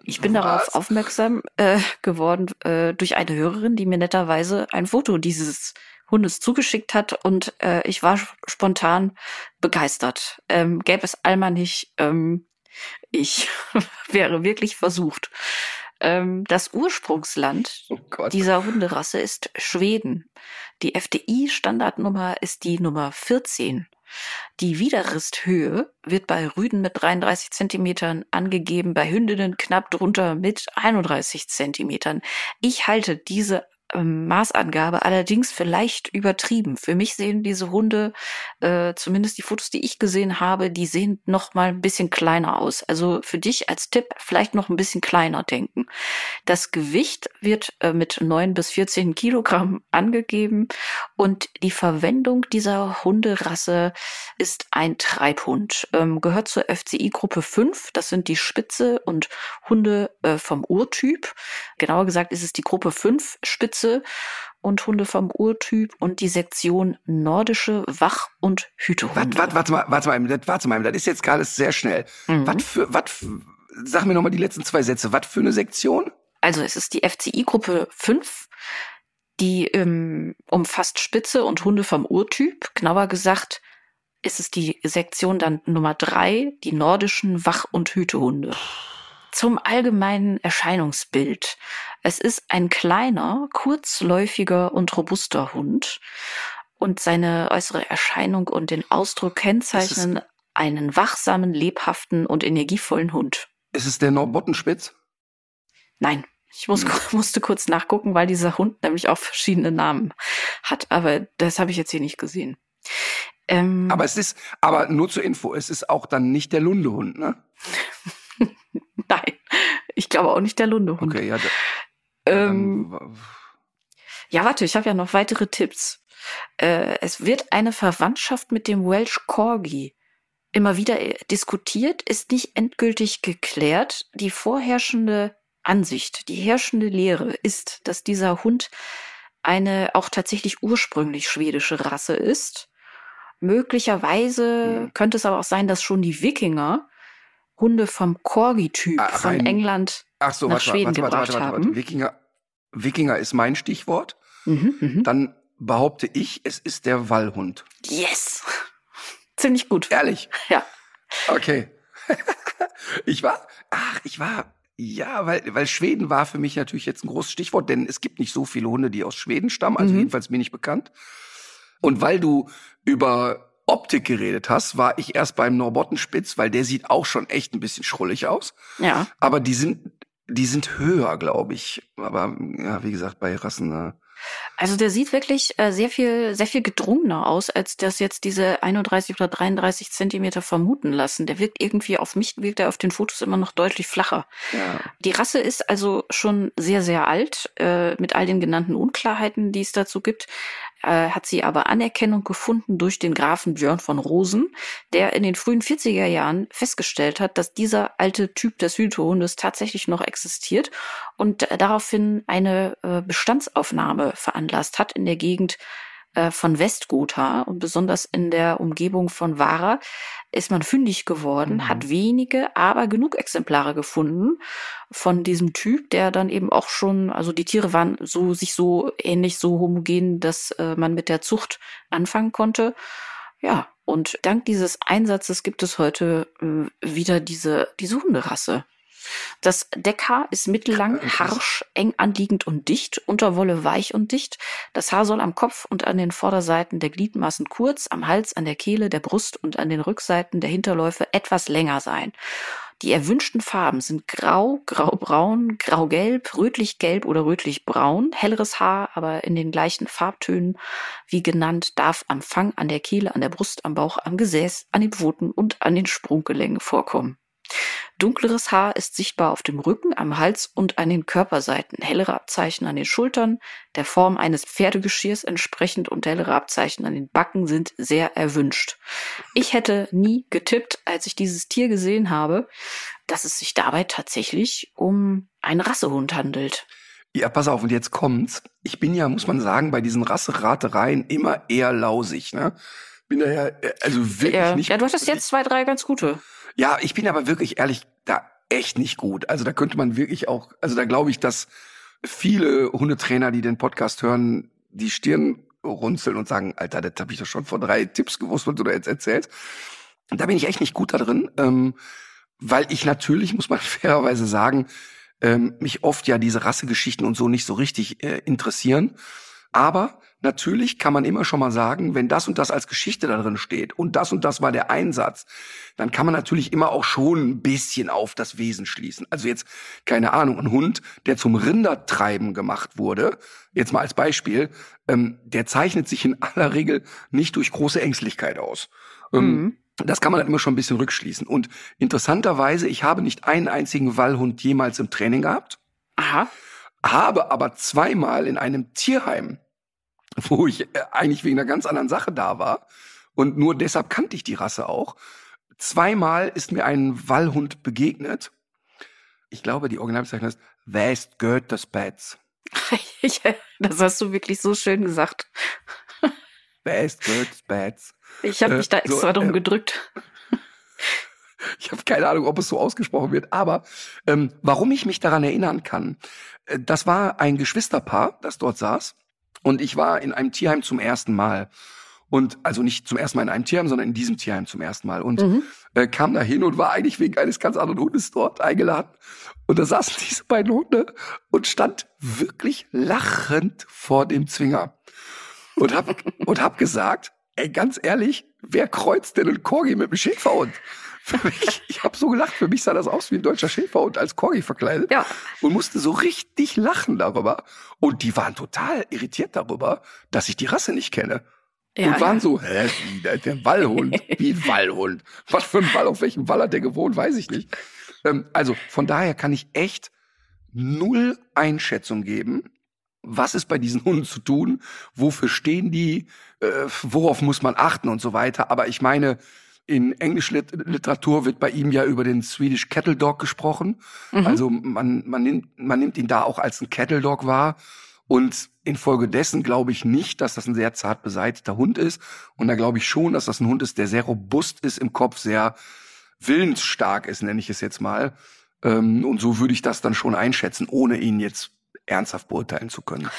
Speaker 3: Ich bin Was? darauf aufmerksam äh, geworden äh, durch eine Hörerin, die mir netterweise ein Foto dieses Hundes zugeschickt hat und äh, ich war spontan begeistert. Ähm, gäbe es Alma nicht, ähm, ich (laughs) wäre wirklich versucht. Ähm, das Ursprungsland oh dieser Hunderasse ist Schweden. Die FDI-Standardnummer ist die Nummer 14. Die Widerristhöhe wird bei Rüden mit 33 Zentimetern angegeben, bei Hündinnen knapp drunter mit 31 Zentimetern. Ich halte diese ähm, Maßangabe allerdings vielleicht übertrieben. Für mich sehen diese Hunde, äh, zumindest die Fotos, die ich gesehen habe, die sehen noch mal ein bisschen kleiner aus. Also für dich als Tipp vielleicht noch ein bisschen kleiner denken. Das Gewicht wird äh, mit neun bis 14 Kilogramm (laughs) angegeben und die Verwendung dieser Hunderasse ist ein Treibhund. Ähm, gehört zur FCI-Gruppe 5. Das sind die Spitze und Hunde äh, vom Urtyp. Genauer gesagt ist es die Gruppe 5 Spitze Spitze und Hunde vom Urtyp und die Sektion nordische Wach- und Hütehunde.
Speaker 2: Warte, warte, warte mal, warte mal, warte mal, das ist jetzt gerade sehr schnell. Mhm. Was für, was, sag mir nochmal die letzten zwei Sätze. Was für eine Sektion?
Speaker 3: Also es ist die FCI-Gruppe 5, die ähm, umfasst Spitze und Hunde vom Urtyp. Genauer gesagt ist es die Sektion dann Nummer drei, die nordischen Wach- und Hütehunde. Zum allgemeinen Erscheinungsbild. Es ist ein kleiner, kurzläufiger und robuster Hund. Und seine äußere Erscheinung und den Ausdruck kennzeichnen einen wachsamen, lebhaften und energievollen Hund.
Speaker 2: Ist es der Norbottenspitz?
Speaker 3: Nein. Ich muss, hm. musste kurz nachgucken, weil dieser Hund nämlich auch verschiedene Namen hat. Aber das habe ich jetzt hier nicht gesehen.
Speaker 2: Ähm, aber es ist, aber nur zur Info, es ist auch dann nicht der Lundehund, ne? (laughs)
Speaker 3: Nein, ich glaube auch nicht der Lundehund. Okay, ja. Ähm, ja, warte, ich habe ja noch weitere Tipps. Äh, es wird eine Verwandtschaft mit dem Welsh Corgi immer wieder äh, diskutiert, ist nicht endgültig geklärt. Die vorherrschende Ansicht, die herrschende Lehre ist, dass dieser Hund eine auch tatsächlich ursprünglich schwedische Rasse ist. Möglicherweise ja. Hm. könnte es aber auch sein, dass schon die Wikinger Hunde vom Corgi-Typ ah, von England ach so, nach warte, Schweden warte, warte, gebracht warte, warte,
Speaker 2: haben. Wikinger, Wikinger ist mein Stichwort. Mhm, mh. Dann behaupte ich, es ist der Wallhund.
Speaker 3: Yes! Ziemlich gut.
Speaker 2: Ehrlich?
Speaker 3: Ja.
Speaker 2: Okay. (laughs) ich war, ach, ich war, ja, weil, weil Schweden war für mich natürlich jetzt ein großes Stichwort, denn es gibt nicht so viele Hunde, die aus Schweden stammen, also mhm. jedenfalls mir nicht bekannt. Und weil du über Optik geredet hast, war ich erst beim Norbottenspitz, weil der sieht auch schon echt ein bisschen schrullig aus.
Speaker 3: Ja.
Speaker 2: Aber die sind, die sind höher, glaube ich. Aber ja, wie gesagt, bei Rassen. Äh,
Speaker 3: also der sieht wirklich äh, sehr viel, sehr viel gedrungener aus, als das jetzt diese 31 oder 33 Zentimeter vermuten lassen. Der wirkt irgendwie auf mich, wirkt er auf den Fotos immer noch deutlich flacher. Ja. Die Rasse ist also schon sehr, sehr alt, äh, mit all den genannten Unklarheiten, die es dazu gibt äh, hat sie aber Anerkennung gefunden durch den Grafen Björn von Rosen, der in den frühen 40er Jahren festgestellt hat, dass dieser alte Typ des Hütehundes tatsächlich noch existiert und äh, daraufhin eine äh, Bestandsaufnahme veranlasst hat in der Gegend äh, von Westgotha und besonders in der Umgebung von Vara ist man fündig geworden, mhm. hat wenige, aber genug Exemplare gefunden von diesem Typ, der dann eben auch schon, also die Tiere waren so sich so ähnlich so homogen, dass äh, man mit der Zucht anfangen konnte. Ja, und dank dieses Einsatzes gibt es heute äh, wieder diese diese Hunderasse. Das Deckhaar ist mittellang, harsch, eng anliegend und dicht, Unterwolle weich und dicht. Das Haar soll am Kopf und an den Vorderseiten der Gliedmaßen kurz, am Hals, an der Kehle, der Brust und an den Rückseiten der Hinterläufe etwas länger sein. Die erwünschten Farben sind grau, graubraun, graugelb, rötlich-gelb oder rötlich-braun. Helleres Haar, aber in den gleichen Farbtönen wie genannt, darf am Fang, an der Kehle, an der Brust, am Bauch, am Gesäß, an den Pfoten und an den Sprunggelenken vorkommen. Dunkleres Haar ist sichtbar auf dem Rücken, am Hals und an den Körperseiten. Hellere Abzeichen an den Schultern, der Form eines Pferdegeschirrs entsprechend und hellere Abzeichen an den Backen sind sehr erwünscht. Ich hätte nie getippt, als ich dieses Tier gesehen habe, dass es sich dabei tatsächlich um einen Rassehund handelt.
Speaker 2: Ja, pass auf, und jetzt kommt's. Ich bin ja, muss man sagen, bei diesen Rasseratereien immer eher lausig, ne? Bin da ja, äh, also wirklich
Speaker 3: ja,
Speaker 2: nicht.
Speaker 3: ja, du hattest jetzt zwei, drei ganz gute.
Speaker 2: Ja, ich bin aber wirklich ehrlich da echt nicht gut. Also da könnte man wirklich auch, also da glaube ich, dass viele Hundetrainer, die den Podcast hören, die Stirn runzeln und sagen, Alter, das habe ich doch schon vor drei Tipps gewusst, was du da jetzt erzählst. Da bin ich echt nicht gut da drin, ähm, weil ich natürlich, muss man (laughs) fairerweise sagen, ähm, mich oft ja diese Rassegeschichten und so nicht so richtig äh, interessieren. Aber natürlich kann man immer schon mal sagen, wenn das und das als Geschichte da drin steht und das und das war der Einsatz, dann kann man natürlich immer auch schon ein bisschen auf das Wesen schließen. Also jetzt, keine Ahnung, ein Hund, der zum Rindertreiben gemacht wurde, jetzt mal als Beispiel, ähm, der zeichnet sich in aller Regel nicht durch große Ängstlichkeit aus. Ähm,
Speaker 3: Mhm.
Speaker 2: das kann man dann immer schon ein bisschen rückschließen. Und interessanterweise, ich habe nicht einen einzigen Wallhund jemals im Training gehabt,
Speaker 3: Aha.
Speaker 2: habe aber zweimal in einem Tierheim, (laughs) wo ich äh, eigentlich wegen einer ganz anderen Sache da war und nur deshalb kannte ich die Rasse auch, zweimal ist mir ein Wallhund begegnet. Ich glaube, die Originalbezeichnung ist West.
Speaker 3: Ich, (laughs) das hast du wirklich so schön gesagt. (laughs)
Speaker 2: West Götterspatz.
Speaker 3: Ich habe
Speaker 2: Äh,
Speaker 3: mich da
Speaker 2: so,
Speaker 3: extra drum
Speaker 2: äh,
Speaker 3: gedrückt.
Speaker 2: Ich habe keine Ahnung, ob es so ausgesprochen wird, aber ähm, warum ich mich daran erinnern kann, äh, das war ein Geschwisterpaar, das dort saß und ich war in einem Tierheim zum ersten Mal. Und also nicht zum ersten Mal in einem Tierheim, sondern in diesem Tierheim zum ersten Mal. Und
Speaker 3: Mhm.
Speaker 2: äh, kam da hin und war eigentlich wegen eines ganz anderen Hundes dort eingeladen. Und da saßen (laughs) diese beiden Hunde und stand wirklich lachend vor dem Zwinger. Und hab, und hab gesagt, ey, ganz ehrlich, wer kreuzt denn einen Corgi mit einem Schäferhund? Mich, ich habe so gelacht, für mich sah das aus wie ein deutscher Schäferhund als Corgi verkleidet
Speaker 3: Ja.
Speaker 2: und musste so richtig lachen darüber. Und die waren total irritiert darüber, dass ich die Rasse nicht kenne.
Speaker 3: Ja,
Speaker 2: und waren
Speaker 3: ja.
Speaker 2: so, hä, wie, der, der Wallhund, (laughs) wie ein Wallhund. Was für ein Wall, auf welchem Wall hat der gewohnt, weiß ich nicht. Ähm, also von daher kann ich echt null Einschätzung geben, was ist bei diesen Hunden zu tun, wofür stehen die, äh, worauf muss man achten und so weiter. Aber ich meine, in englischer Lit Literatur wird bei ihm ja über den Swedish Cattle Dog gesprochen.
Speaker 3: Mhm.
Speaker 2: Also man, man, nimmt, man nimmt ihn da auch als ein Cattle Dog wahr. Und infolgedessen glaube ich nicht, dass das ein sehr zart beseiteter Hund ist. Und da glaube ich schon, dass das ein Hund ist, der sehr robust ist im Kopf, sehr willensstark ist, nenne ich es jetzt mal. Ähm, und so würde ich das dann schon einschätzen, ohne ihn jetzt ernsthaft beurteilen zu können.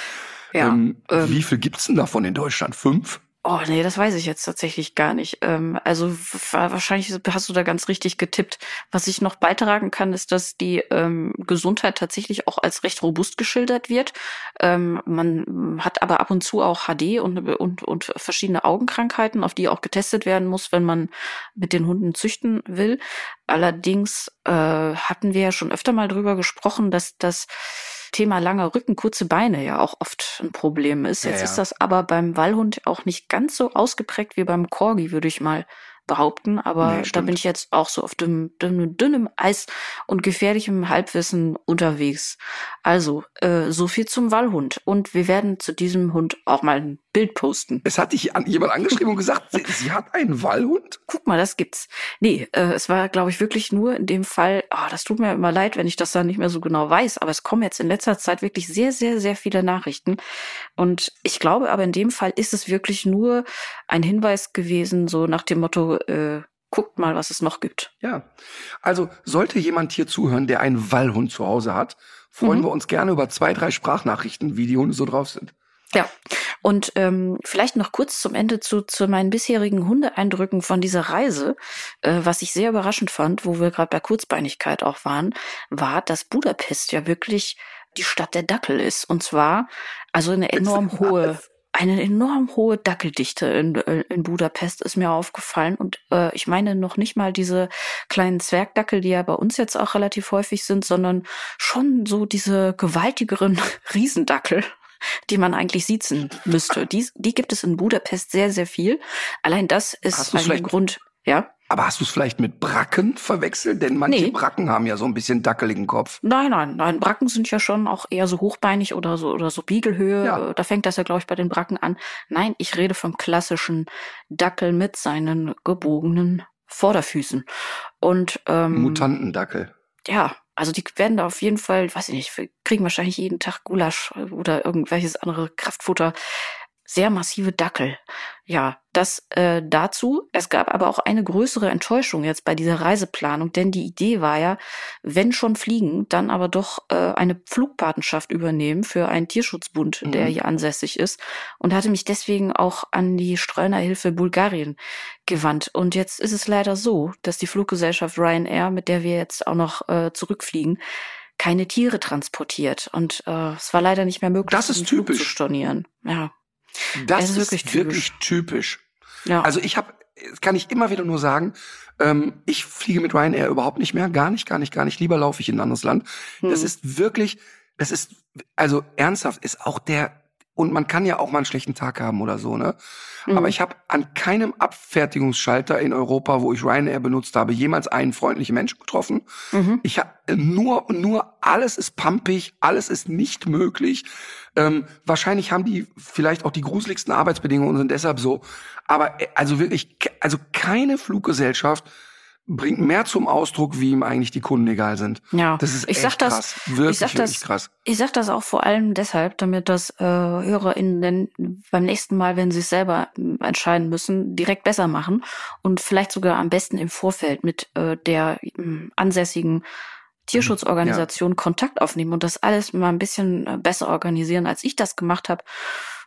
Speaker 3: Ja,
Speaker 2: ähm,
Speaker 3: ähm,
Speaker 2: wie viel gibt's denn davon in Deutschland? Fünf?
Speaker 3: Oh nee, das weiß ich jetzt tatsächlich gar nicht. Ähm, also wahrscheinlich hast du da ganz richtig getippt. Was ich noch beitragen kann, ist, dass die ähm, Gesundheit tatsächlich auch als recht robust geschildert wird. Ähm, man hat aber ab und zu auch HD und, und, und verschiedene Augenkrankheiten, auf die auch getestet werden muss, wenn man mit den Hunden züchten will. Allerdings äh, hatten wir ja schon öfter mal drüber gesprochen, dass das Thema langer Rücken, kurze Beine ja auch oft ein Problem ist.
Speaker 2: Ja,
Speaker 3: Jetzt
Speaker 2: ja.
Speaker 3: ist das aber beim Wallhund auch nicht ganz so ausgeprägt wie beim Corgi, würde ich mal behaupten. Aber
Speaker 2: Nee,
Speaker 3: da bin ich jetzt auch so auf dünnem, dünnem, dünnem Eis und gefährlichem Halbwissen unterwegs. Also, äh, so viel zum Wallhund. Und wir werden zu diesem Hund auch mal ein Bild posten.
Speaker 2: Es hat dich an, jemand angeschrieben und gesagt, sie, sie hat einen Wallhund?
Speaker 3: Guck mal, das gibt's. Nee, äh, es war, glaube ich, wirklich nur in dem Fall, ah, das tut mir immer leid, wenn ich das dann nicht mehr so genau weiß, aber es kommen jetzt in letzter Zeit wirklich sehr, sehr, sehr viele Nachrichten. Und ich glaube aber in dem Fall ist es wirklich nur ein Hinweis gewesen, so nach dem Motto, äh, guckt mal, was es noch gibt.
Speaker 2: Ja. Also sollte jemand hier zuhören, der einen Wallhund zu Hause hat, freuen
Speaker 3: Mhm.
Speaker 2: wir uns gerne über zwei, drei Sprachnachrichten, wie die Hunde so drauf sind.
Speaker 3: Ja, und ähm, vielleicht noch kurz zum Ende zu, zu meinen bisherigen Hundeeindrücken von dieser Reise. Äh, was ich sehr überraschend fand, wo wir gerade bei Kurzbeinigkeit auch waren, war, dass Budapest ja wirklich die Stadt der Dackel ist. Und zwar also eine enorm hohe, eine enorm hohe Dackeldichte in, äh, in Budapest ist mir aufgefallen. Und äh, ich meine noch nicht mal diese kleinen Zwergdackel, die ja bei uns jetzt auch relativ häufig sind, sondern schon so diese gewaltigeren (laughs) Riesendackel die man eigentlich siezen müsste. Die, die gibt es in Budapest sehr, sehr viel. Allein das ist ein Grund, ja.
Speaker 2: Aber hast du es vielleicht mit Bracken verwechselt? Denn manche
Speaker 3: Nee.
Speaker 2: Bracken haben ja so ein bisschen dackeligen Kopf.
Speaker 3: Nein, nein, nein. Bracken sind ja schon auch eher so hochbeinig oder so oder so Biegelhöhe.
Speaker 2: Ja.
Speaker 3: Da fängt das ja, glaube ich, bei den Bracken an. Nein, ich rede vom klassischen Dackel mit seinen gebogenen Vorderfüßen. Und ähm,
Speaker 2: Mutantendackel.
Speaker 3: ja, also die werden da auf jeden Fall, weiß ich nicht, kriegen wahrscheinlich jeden Tag Gulasch oder irgendwelches andere Kraftfutter. Sehr massive Dackel. Ja, das äh, dazu. Es gab aber auch eine größere Enttäuschung jetzt bei dieser Reiseplanung, denn die Idee war ja, wenn schon fliegen, dann aber doch äh, eine Flugpatenschaft übernehmen für einen Tierschutzbund, der
Speaker 2: Mhm.
Speaker 3: hier ansässig ist und hatte mich deswegen auch an die Streunerhilfe Bulgarien gewandt. Und jetzt ist es leider so, dass die Fluggesellschaft Ryanair, mit der wir jetzt auch noch äh, zurückfliegen, keine Tiere transportiert. Und äh, es war leider nicht mehr möglich,
Speaker 2: Das ist
Speaker 3: diesen Flug
Speaker 2: typisch.
Speaker 3: zu stornieren. Ja,
Speaker 2: Das
Speaker 3: Es
Speaker 2: ist wirklich
Speaker 3: wirklich
Speaker 2: typisch.
Speaker 3: typisch. ja.
Speaker 2: Also ich habe, kann ich immer wieder nur sagen, ähm, ich fliege mit Ryanair überhaupt nicht mehr, gar nicht, gar nicht, gar nicht. Lieber laufe ich in ein anderes Land. Das
Speaker 3: Hm.
Speaker 2: ist wirklich, das ist, also ernsthaft ist auch der, und man kann ja auch mal einen schlechten Tag haben oder so, ne?
Speaker 3: Mhm.
Speaker 2: Aber ich habe an keinem Abfertigungsschalter in Europa, wo ich Ryanair benutzt habe, jemals einen freundlichen Menschen getroffen.
Speaker 3: Mhm.
Speaker 2: Ich habe nur, nur alles ist pampig, alles ist nicht möglich. Ähm, wahrscheinlich haben die vielleicht auch die gruseligsten Arbeitsbedingungen und sind deshalb so. Aber äh, also wirklich, also keine Fluggesellschaft bringt mehr zum Ausdruck, wie ihm eigentlich die Kunden egal sind.
Speaker 3: Ja,
Speaker 2: Das ist
Speaker 3: ich
Speaker 2: echt
Speaker 3: sag das,
Speaker 2: krass. Wirklich,
Speaker 3: ich sag
Speaker 2: wirklich
Speaker 3: das,
Speaker 2: krass.
Speaker 3: ich sag das auch vor allem deshalb, damit das äh, HörerInnen beim nächsten Mal, wenn sie es selber ähm, entscheiden müssen, direkt besser machen und vielleicht sogar am besten im Vorfeld mit äh, der ähm, ansässigen Tierschutzorganisation Kontakt aufnehmen und das alles mal ein bisschen äh, besser organisieren, als ich das gemacht habe.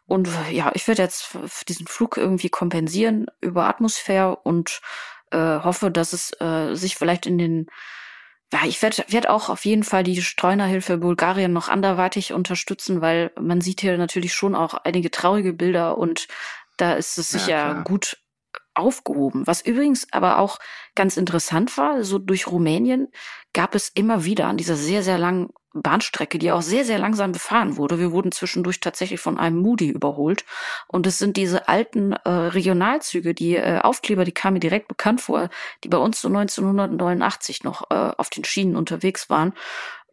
Speaker 3: Und äh, ja, ich werde jetzt diesen Flug irgendwie kompensieren über Atmosphäre und äh, hoffe, dass es äh, sich vielleicht in den ja, ich werde werd auch auf jeden Fall die Streunerhilfe Bulgarien noch anderweitig unterstützen, weil man sieht hier natürlich schon auch einige traurige Bilder und da ist es
Speaker 2: Ja,
Speaker 3: sicher
Speaker 2: klar.
Speaker 3: gut aufgehoben. Was übrigens aber auch ganz interessant war, so durch Rumänien gab es immer wieder an dieser sehr, sehr langen Bahnstrecke, die auch sehr, sehr langsam befahren wurde. Wir wurden zwischendurch tatsächlich von einem Moody überholt. Und es sind diese alten äh, Regionalzüge, die äh, Aufkleber, die kamen mir direkt bekannt vor, die bei uns so 1989 noch äh, auf den Schienen unterwegs waren.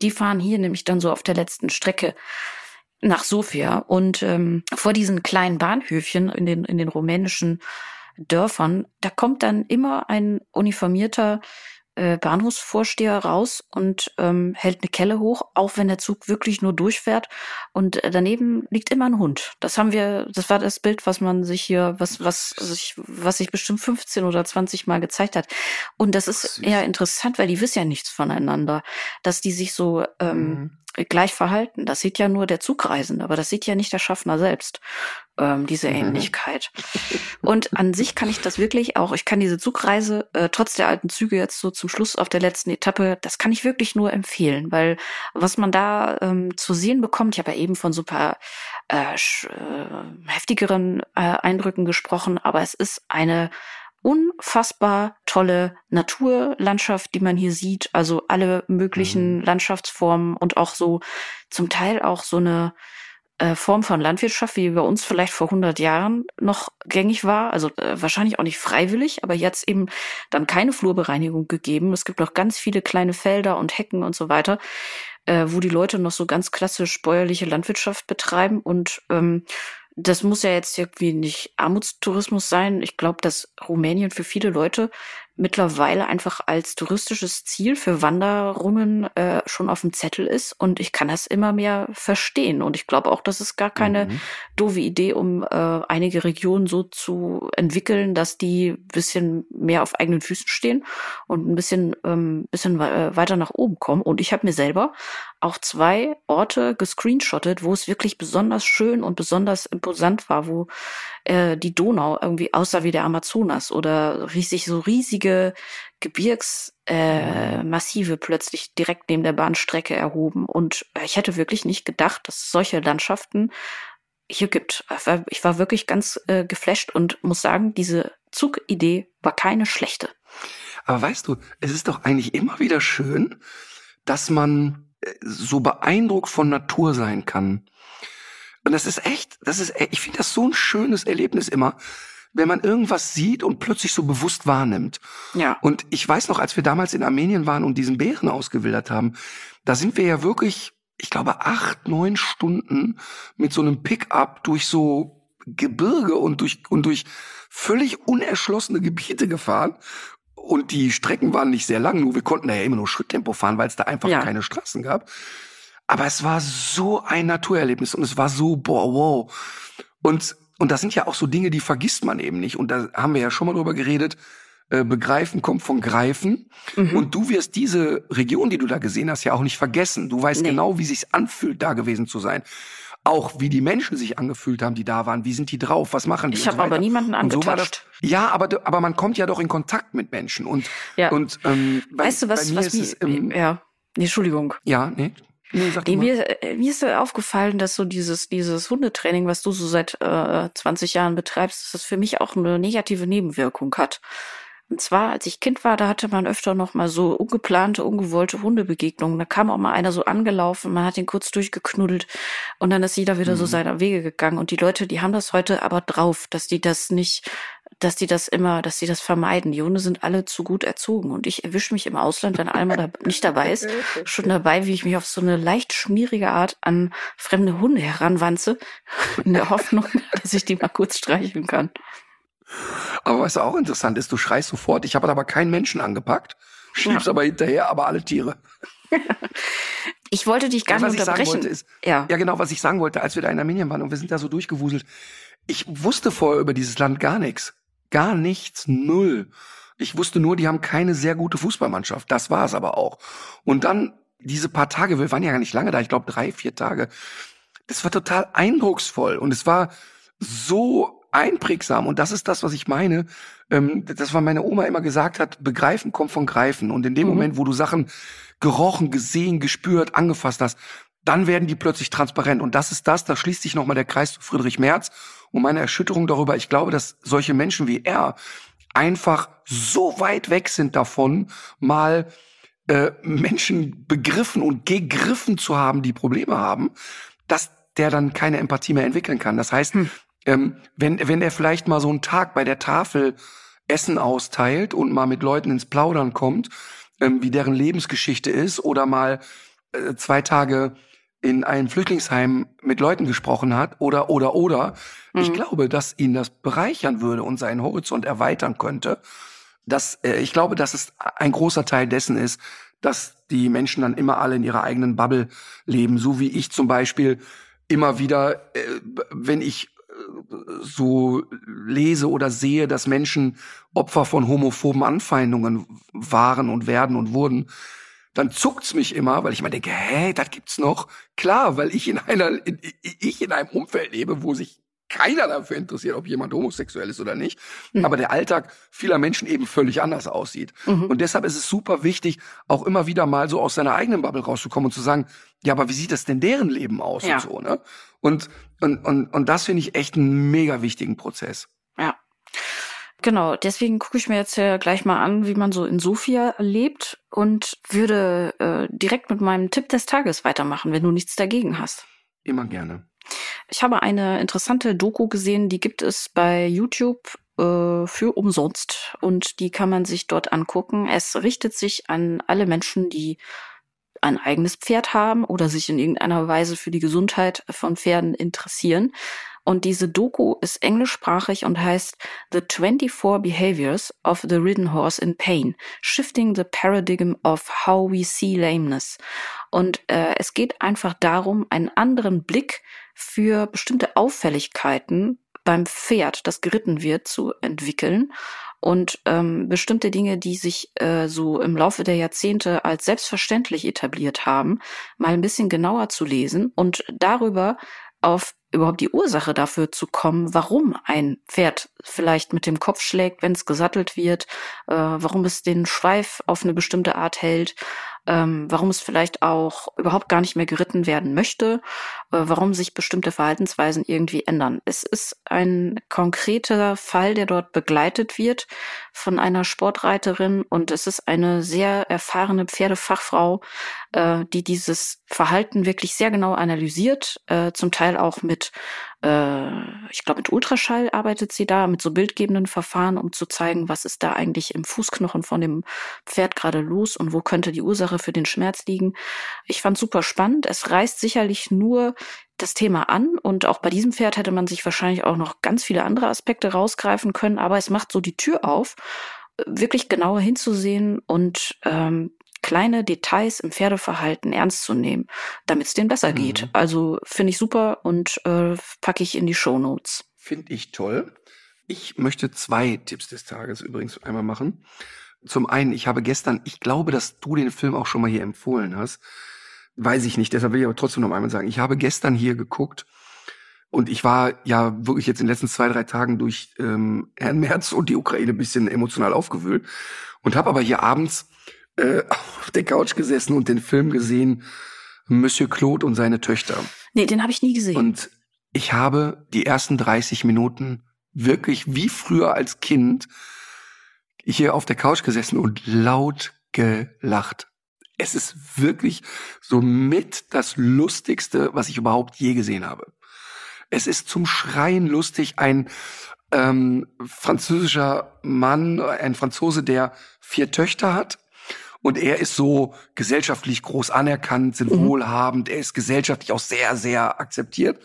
Speaker 3: Die fahren hier nämlich dann so auf der letzten Strecke nach Sofia. Und ähm, vor diesen kleinen Bahnhöfchen in den, in den rumänischen Dörfern, da kommt dann immer ein uniformierter äh, Bahnhofsvorsteher raus und ähm, hält eine Kelle hoch, auch wenn der Zug wirklich nur durchfährt. Und äh, daneben liegt immer ein Hund. Das haben wir, das war das Bild, was man sich hier, was, was sich, was sich bestimmt 15 oder 20 Mal gezeigt hat. Und das ist
Speaker 2: Süß.
Speaker 3: eher interessant, weil die wissen ja nichts voneinander, dass die sich so ähm,
Speaker 2: Mhm.
Speaker 3: Gleich verhalten. Das sieht ja nur der Zugreisende, aber das sieht ja nicht der Schaffner selbst, ähm, diese
Speaker 2: Mhm.
Speaker 3: Ähnlichkeit. Und an sich kann ich das wirklich auch, ich kann diese Zugreise, äh, trotz der alten Züge jetzt so zum Schluss auf der letzten Etappe, das kann ich wirklich nur empfehlen, weil was man da ähm, zu sehen bekommt, ich habe ja eben von paar äh, äh, heftigeren äh, Eindrücken gesprochen, aber es ist eine unfassbar tolle Naturlandschaft, die man hier sieht. Also alle möglichen Landschaftsformen und auch so zum Teil auch so eine äh, Form von Landwirtschaft, wie bei uns vielleicht vor 100 Jahren noch gängig war. Also äh, wahrscheinlich auch nicht freiwillig, aber jetzt eben dann keine Flurbereinigung gegeben. Es gibt noch ganz viele kleine Felder und Hecken und so weiter, äh, wo die Leute noch so ganz klassisch bäuerliche Landwirtschaft betreiben und ähm, das muss ja jetzt irgendwie nicht Armutstourismus sein. Ich glaube, dass Rumänien für viele Leute mittlerweile einfach als touristisches Ziel für Wanderungen äh, schon auf dem Zettel ist. Und ich kann das immer mehr verstehen. Und ich glaube auch, das ist gar keine
Speaker 2: Mhm.
Speaker 3: doofe Idee, um äh, einige Regionen so zu entwickeln, dass die ein bisschen mehr auf eigenen Füßen stehen und ein bisschen, ähm, bisschen we- äh, weiter nach oben kommen. Und ich habe mir selber auch zwei Orte gescreenshottet, wo es wirklich besonders schön und besonders imposant war, wo äh, die Donau irgendwie aussah wie der Amazonas oder riesig so riesige Gebirgsmassive äh, plötzlich direkt neben der Bahnstrecke erhoben. Und äh, ich hätte wirklich nicht gedacht, dass es solche Landschaften hier gibt. Ich war- Ich war wirklich ganz äh, geflasht und muss sagen, diese Zugidee war keine schlechte.
Speaker 2: Aber weißt du, es ist doch eigentlich immer wieder schön, dass man äh, so beeindruckt von Natur sein kann. Und das ist echt, das ist, ich finde das so ein schönes Erlebnis immer, wenn man irgendwas sieht und plötzlich so bewusst wahrnimmt.
Speaker 3: Ja.
Speaker 2: Und ich weiß noch, als wir damals in Armenien waren und diesen Bären ausgewildert haben, da sind wir ja wirklich, ich glaube, acht, neun Stunden mit so einem Pickup durch so Gebirge und durch, und durch völlig unerschlossene Gebiete gefahren. Und die Strecken waren nicht sehr lang, nur wir konnten da ja immer nur Schritttempo fahren, weil es da einfach
Speaker 3: Ja.
Speaker 2: keine Straßen gab. Aber es war so ein Naturerlebnis und es war so, boah, wow. Und, und das sind ja auch so Dinge, die vergisst man eben nicht. Und da haben wir ja schon mal drüber geredet. Äh, begreifen kommt von Greifen.
Speaker 3: Mhm.
Speaker 2: Und du wirst diese Region, die du da gesehen hast, ja auch nicht vergessen. Du weißt
Speaker 3: Nee.
Speaker 2: genau, wie sich's anfühlt, da gewesen zu sein. Auch wie die Menschen sich angefühlt haben, die da waren. Wie sind die drauf? Was machen die?
Speaker 3: Ich habe
Speaker 2: so
Speaker 3: aber niemanden
Speaker 2: Und so
Speaker 3: angetatscht.
Speaker 2: Ja, aber, aber man kommt ja doch in Kontakt mit Menschen. Und,
Speaker 3: Ja.
Speaker 2: und ähm, bei,
Speaker 3: weißt du, was,
Speaker 2: bei mir
Speaker 3: was
Speaker 2: ist
Speaker 3: mir,
Speaker 2: es, ähm,
Speaker 3: ja, nee, Entschuldigung.
Speaker 2: ja, nee. Nee, sag
Speaker 3: Nee, mir, äh, mir ist aufgefallen, dass so dieses, dieses Hundetraining, was du so seit äh, 20 Jahren betreibst, dass das für mich auch eine negative Nebenwirkung hat. Und zwar, als ich Kind war, da hatte man öfter noch mal so ungeplante, ungewollte Hundebegegnungen. Da kam auch mal einer so angelaufen, man hat ihn kurz durchgeknuddelt und dann ist jeder wieder so
Speaker 2: Mhm.
Speaker 3: seiner Wege gegangen. Und die Leute, die haben das heute aber drauf, dass die das nicht, dass die das immer, dass die das vermeiden. Die Hunde sind alle zu gut erzogen. Und ich erwische mich im Ausland, wenn Alma da (laughs) nicht dabei ist, schon dabei, wie ich mich auf so eine leicht schmierige Art an fremde Hunde heranwanze, (laughs) in der Hoffnung, dass ich die mal kurz streicheln kann.
Speaker 2: Aber was auch interessant ist, du schreist sofort, ich habe aber keinen Menschen angepackt, schiebst
Speaker 3: Ja.
Speaker 2: aber hinterher, aber alle Tiere. (laughs)
Speaker 3: Ich wollte dich gar
Speaker 2: was
Speaker 3: nicht
Speaker 2: ich sagen
Speaker 3: unterbrechen.
Speaker 2: wollte ist,
Speaker 3: ja.
Speaker 2: ja genau, was ich sagen wollte, als wir da in Armenien waren und wir sind da so durchgewuselt. Ich wusste vorher über dieses Land gar nichts. Gar nichts, null. Ich wusste nur, die haben keine sehr gute Fußballmannschaft. Das war es aber auch. Und dann diese paar Tage, wir waren ja gar nicht lange da, ich glaube drei, vier Tage. Das war total eindrucksvoll und es war so einprägsam und das ist das, was ich meine. Ähm, das, was meine Oma immer gesagt hat, begreifen kommt von greifen. Und in dem
Speaker 3: Mhm.
Speaker 2: Moment, wo du Sachen gerochen, gesehen, gespürt, angefasst hast, dann werden die plötzlich transparent. Und das ist das, da schließt sich nochmal der Kreis zu Friedrich Merz und meine Erschütterung darüber. Ich glaube, dass solche Menschen wie er einfach so weit weg sind davon, mal äh, Menschen begriffen und gegriffen zu haben, die Probleme haben, dass der dann keine Empathie mehr entwickeln kann. Das heißt,
Speaker 3: Hm.
Speaker 2: ähm, wenn, wenn er vielleicht mal so einen Tag bei der Tafel Essen austeilt und mal mit Leuten ins Plaudern kommt, ähm, wie deren Lebensgeschichte ist, oder mal äh, zwei Tage in einem Flüchtlingsheim mit Leuten gesprochen hat, oder, oder, oder, ich
Speaker 3: Mhm.
Speaker 2: glaube, dass ihn das bereichern würde und seinen Horizont erweitern könnte. Das, äh, ich glaube, dass es ein großer Teil dessen ist, dass die Menschen dann immer alle in ihrer eigenen Bubble leben, so wie ich zum Beispiel immer wieder, äh, wenn ich äh, so lese oder sehe, dass Menschen Opfer von homophoben Anfeindungen waren und werden und wurden, dann zuckt's mich immer, weil ich immer denke, hä, das gibt's noch? Klar, weil ich in einer, in, ich in einem Umfeld lebe, wo sich keiner dafür interessiert, ob jemand homosexuell ist oder nicht.
Speaker 3: Mhm.
Speaker 2: Aber der Alltag vieler Menschen eben völlig anders aussieht.
Speaker 3: Mhm.
Speaker 2: Und deshalb ist es super wichtig, auch immer wieder mal so aus seiner eigenen Bubble rauszukommen und zu sagen, ja, aber wie sieht das denn deren Leben aus
Speaker 3: Ja.
Speaker 2: und so, ne? Und, und, und, und das finde ich echt einen mega wichtigen Prozess.
Speaker 3: Ja. Genau, deswegen gucke ich mir jetzt ja gleich mal an, wie man so in Sofia lebt und würde äh, direkt mit meinem Tipp des Tages weitermachen, wenn du nichts dagegen hast.
Speaker 2: Immer gerne.
Speaker 3: Ich habe eine interessante Doku gesehen, die gibt es bei YouTube äh, für umsonst und die kann man sich dort angucken. Es richtet sich an alle Menschen, die ein eigenes Pferd haben oder sich in irgendeiner Weise für die Gesundheit von Pferden interessieren. Und diese Doku ist englischsprachig und heißt The 24 Behaviors of the Ridden Horse in Pain, Shifting the Paradigm of How We See Lameness. Und äh, es geht einfach darum, einen anderen Blick für bestimmte Auffälligkeiten beim Pferd, das geritten wird, zu entwickeln und ähm, bestimmte Dinge, die sich äh, so im Laufe der Jahrzehnte als selbstverständlich etabliert haben, mal ein bisschen genauer zu lesen und darüber auf überhaupt die Ursache dafür zu kommen, warum ein Pferd vielleicht mit dem Kopf schlägt, wenn es gesattelt wird, äh, warum es den Schweif auf eine bestimmte Art hält, ähm, warum es vielleicht auch überhaupt gar nicht mehr geritten werden möchte, äh, warum sich bestimmte Verhaltensweisen irgendwie ändern. Es ist ein konkreter Fall, der dort begleitet wird von einer Sportreiterin und es ist eine sehr erfahrene Pferdefachfrau, äh, die dieses Verhalten wirklich sehr genau analysiert, äh, zum Teil auch mit äh, ich glaube, mit Ultraschall arbeitet sie da, mit so bildgebenden Verfahren, um zu zeigen, was ist da eigentlich im Fußknochen von dem Pferd gerade los und wo könnte die Ursache für den Schmerz liegen. Ich fand super spannend. Es reißt sicherlich nur das Thema an und auch bei diesem Pferd hätte man sich wahrscheinlich auch noch ganz viele andere Aspekte rausgreifen können, aber es macht so die Tür auf, wirklich genauer hinzusehen und ähm, kleine Details im Pferdeverhalten ernst zu nehmen, damit es denen besser mhm. geht. Also finde ich super und äh, packe ich in die Show Notes.
Speaker 2: Finde ich toll. Ich möchte zwei Tipps des Tages übrigens einmal machen. Zum einen, ich habe gestern, ich glaube, dass du den Film auch schon mal hier empfohlen hast. Weiß ich nicht, deshalb will ich aber trotzdem noch einmal sagen. Ich habe gestern hier geguckt und ich war ja wirklich jetzt in den letzten zwei, drei Tagen durch ähm, Herrn Merz und die Ukraine ein bisschen emotional aufgewühlt und habe aber hier abends äh, (laughs) auf der Couch gesessen und den Film gesehen, Monsieur Claude und seine Töchter.
Speaker 3: Nee, den habe ich nie gesehen.
Speaker 2: Und ich habe die ersten 30 Minuten wirklich wie früher als Kind hier auf der Couch gesessen und laut gelacht. Es ist wirklich so mit das Lustigste, was ich überhaupt je gesehen habe. Es ist zum Schreien lustig. Ein ähm, französischer Mann, ein Franzose, der vier Töchter hat und er ist so gesellschaftlich groß anerkannt, sind mhm. wohlhabend, er ist gesellschaftlich auch sehr, sehr akzeptiert.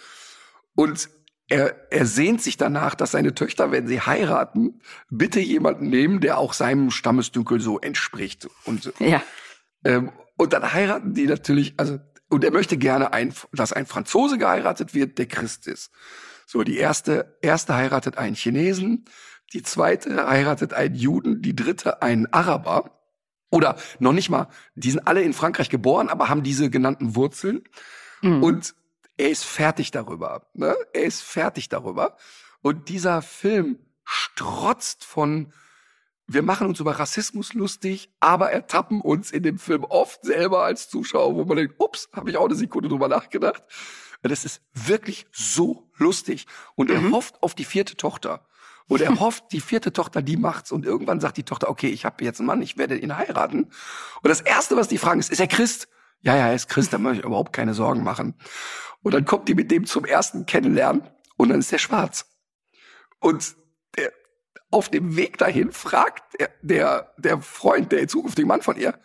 Speaker 2: Und er, er sehnt sich danach, dass seine Töchter, wenn sie heiraten, bitte jemanden nehmen, der auch seinem Stammesdünkel so entspricht. Und,
Speaker 3: ja.
Speaker 2: ähm, und dann heiraten die natürlich, also, und er möchte gerne, ein, dass ein Franzose geheiratet wird, der Christ ist. So, die erste, erste heiratet einen Chinesen, die zweite heiratet einen Juden, die dritte einen Araber. Oder noch nicht mal, die sind alle in Frankreich geboren, aber haben diese genannten Wurzeln. Mhm. Und er ist fertig darüber. Ne? Er ist fertig darüber. Und dieser Film strotzt von, wir machen uns über Rassismus lustig, aber ertappen uns in dem Film oft selber als Zuschauer, wo man denkt, ups, habe ich auch eine Sekunde drüber nachgedacht. Das ist wirklich so lustig. Und er mhm. hofft auf die vierte Tochter. Und er (laughs) hofft, die vierte Tochter, die macht's. Und irgendwann sagt die Tochter, okay, ich habe jetzt einen Mann, ich werde ihn heiraten. Und das Erste, was die fragen, ist, ist er Christ? Ja, ja, er ist Christ, da muss ich überhaupt keine Sorgen machen. Und dann kommt die mit dem zum ersten Kennenlernen und dann ist er schwarz. Und der, auf dem Weg dahin fragt der, der, der Freund, der zukünftige Mann von ihr,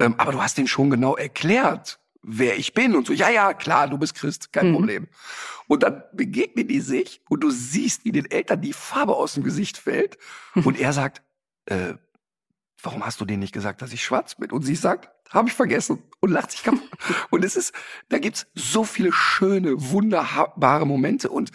Speaker 2: ähm, aber du hast den schon genau erklärt wer ich bin und so, ja, ja, klar, du bist Christ, kein mhm. Problem. Und dann begegnen die sich und du siehst, wie den Eltern die Farbe aus dem Gesicht fällt und er sagt, äh, warum hast du denen nicht gesagt, dass ich schwarz bin? Und sie sagt, habe ich vergessen und lacht sich kaputt. (laughs) und es ist, da gibt's so viele schöne, wunderbare Momente und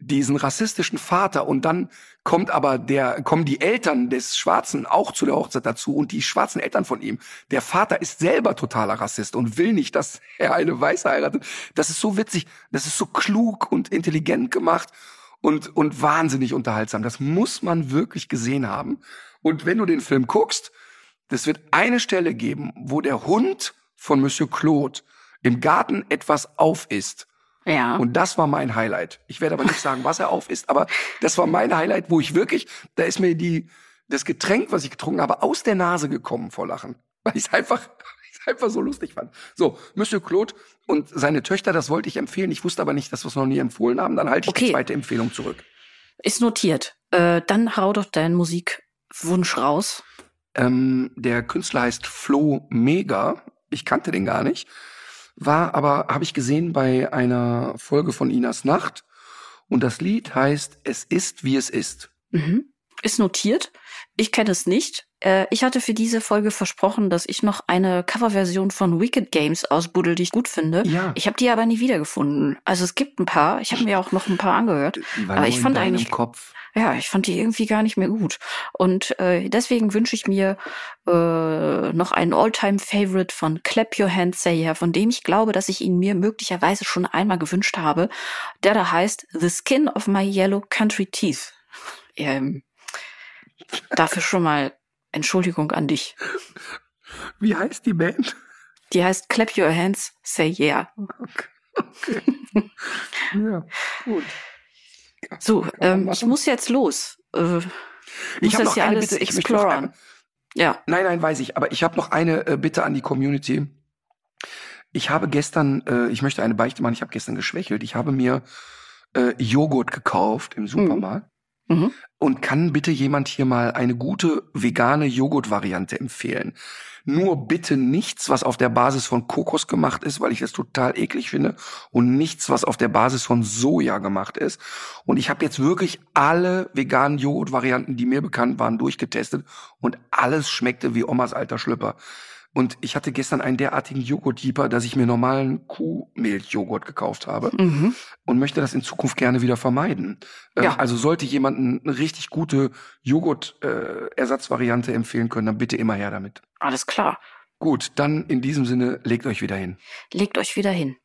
Speaker 2: diesen rassistischen Vater und dann kommt aber der, kommen die Eltern des Schwarzen auch zu der Hochzeit dazu und die schwarzen Eltern von ihm. Der Vater ist selber totaler Rassist und will nicht, dass er eine Weiße heiratet. Das ist so witzig, das ist so klug und intelligent gemacht und, und wahnsinnig unterhaltsam. Das muss man wirklich gesehen haben. Und wenn du den Film guckst, das wird eine Stelle geben, wo der Hund von Monsieur Claude im Garten etwas aufisst.
Speaker 3: Ja.
Speaker 2: Und das war mein Highlight. Ich werde aber nicht sagen, was er auf ist, aber das war mein Highlight, wo ich wirklich, da ist mir die, das Getränk, was ich getrunken habe, aus der Nase gekommen vor Lachen. (laughs) Weil ich es einfach, (laughs) einfach so lustig fand. So, Monsieur Claude und seine Töchter, das wollte ich empfehlen. Ich wusste aber nicht, dass wir es noch nie empfohlen haben. Dann halte ich okay. die zweite Empfehlung zurück.
Speaker 3: Ist notiert. Äh, dann hau doch deinen Musikwunsch raus.
Speaker 2: Ähm, der Künstler heißt Flo Mega. Ich kannte den gar nicht. War aber, habe ich gesehen, bei einer Folge von Inas Nacht. Und das Lied heißt Es ist, wie es ist.
Speaker 3: Mhm. Ist notiert. Ich kenne es nicht. Äh, ich hatte für diese Folge versprochen, dass ich noch eine Coverversion von Wicked Games ausbuddel, die ich gut finde.
Speaker 2: Ja.
Speaker 3: Ich habe die aber nie wiedergefunden. Also es gibt ein paar. Ich habe mir auch noch ein paar angehört. aber ich fand eigentlich.
Speaker 2: Kopf
Speaker 3: ja, ich fand die irgendwie gar nicht mehr gut. Und äh, deswegen wünsche ich mir äh, noch einen All-Time-Favorite von Clap Your Hands Say von dem ich glaube, dass ich ihn mir möglicherweise schon einmal gewünscht habe, der da heißt The Skin of My Yellow Country Teeth. (laughs) Ähm, dafür schon mal Entschuldigung an dich. (laughs)
Speaker 2: Wie heißt die Band?
Speaker 3: Die heißt Clap Your Hands, Say Yeah.
Speaker 2: Okay. okay. (laughs) ja, gut.
Speaker 3: So, ähm, ich muss jetzt los. Äh,
Speaker 2: Ich
Speaker 3: muss
Speaker 2: habe
Speaker 3: das
Speaker 2: noch
Speaker 3: hier
Speaker 2: eine
Speaker 3: alles
Speaker 2: Bitte. Ich
Speaker 3: Ja.
Speaker 2: Nein, nein, weiß ich. Aber ich habe noch eine äh, Bitte an die Community. Ich habe gestern, äh, ich möchte eine Beichte machen, ich habe gestern geschwächelt. Ich habe mir äh, Joghurt gekauft im Supermarkt.
Speaker 3: Mhm.
Speaker 2: Und kann bitte jemand hier mal eine gute vegane Joghurt-Variante empfehlen? Nur bitte nichts, was auf der Basis von Kokos gemacht ist, weil ich das total eklig finde. Und nichts, was auf der Basis von Soja gemacht ist. Und ich habe jetzt wirklich alle veganen Joghurt-Varianten, die mir bekannt waren, durchgetestet. Und alles schmeckte wie Omas alter Schlüpper. Und ich hatte gestern einen derartigen Joghurt-Jeeper, dass ich mir normalen Kuhmilchjoghurt gekauft habe
Speaker 3: Mhm.
Speaker 2: und möchte das in Zukunft gerne wieder vermeiden. Ähm,
Speaker 3: Ja.
Speaker 2: Also sollte jemand eine richtig gute Joghurt-Ersatzvariante empfehlen können, dann bitte immer her damit.
Speaker 3: Alles klar.
Speaker 2: Gut, dann in diesem Sinne, legt euch wieder hin.
Speaker 3: Legt euch wieder hin.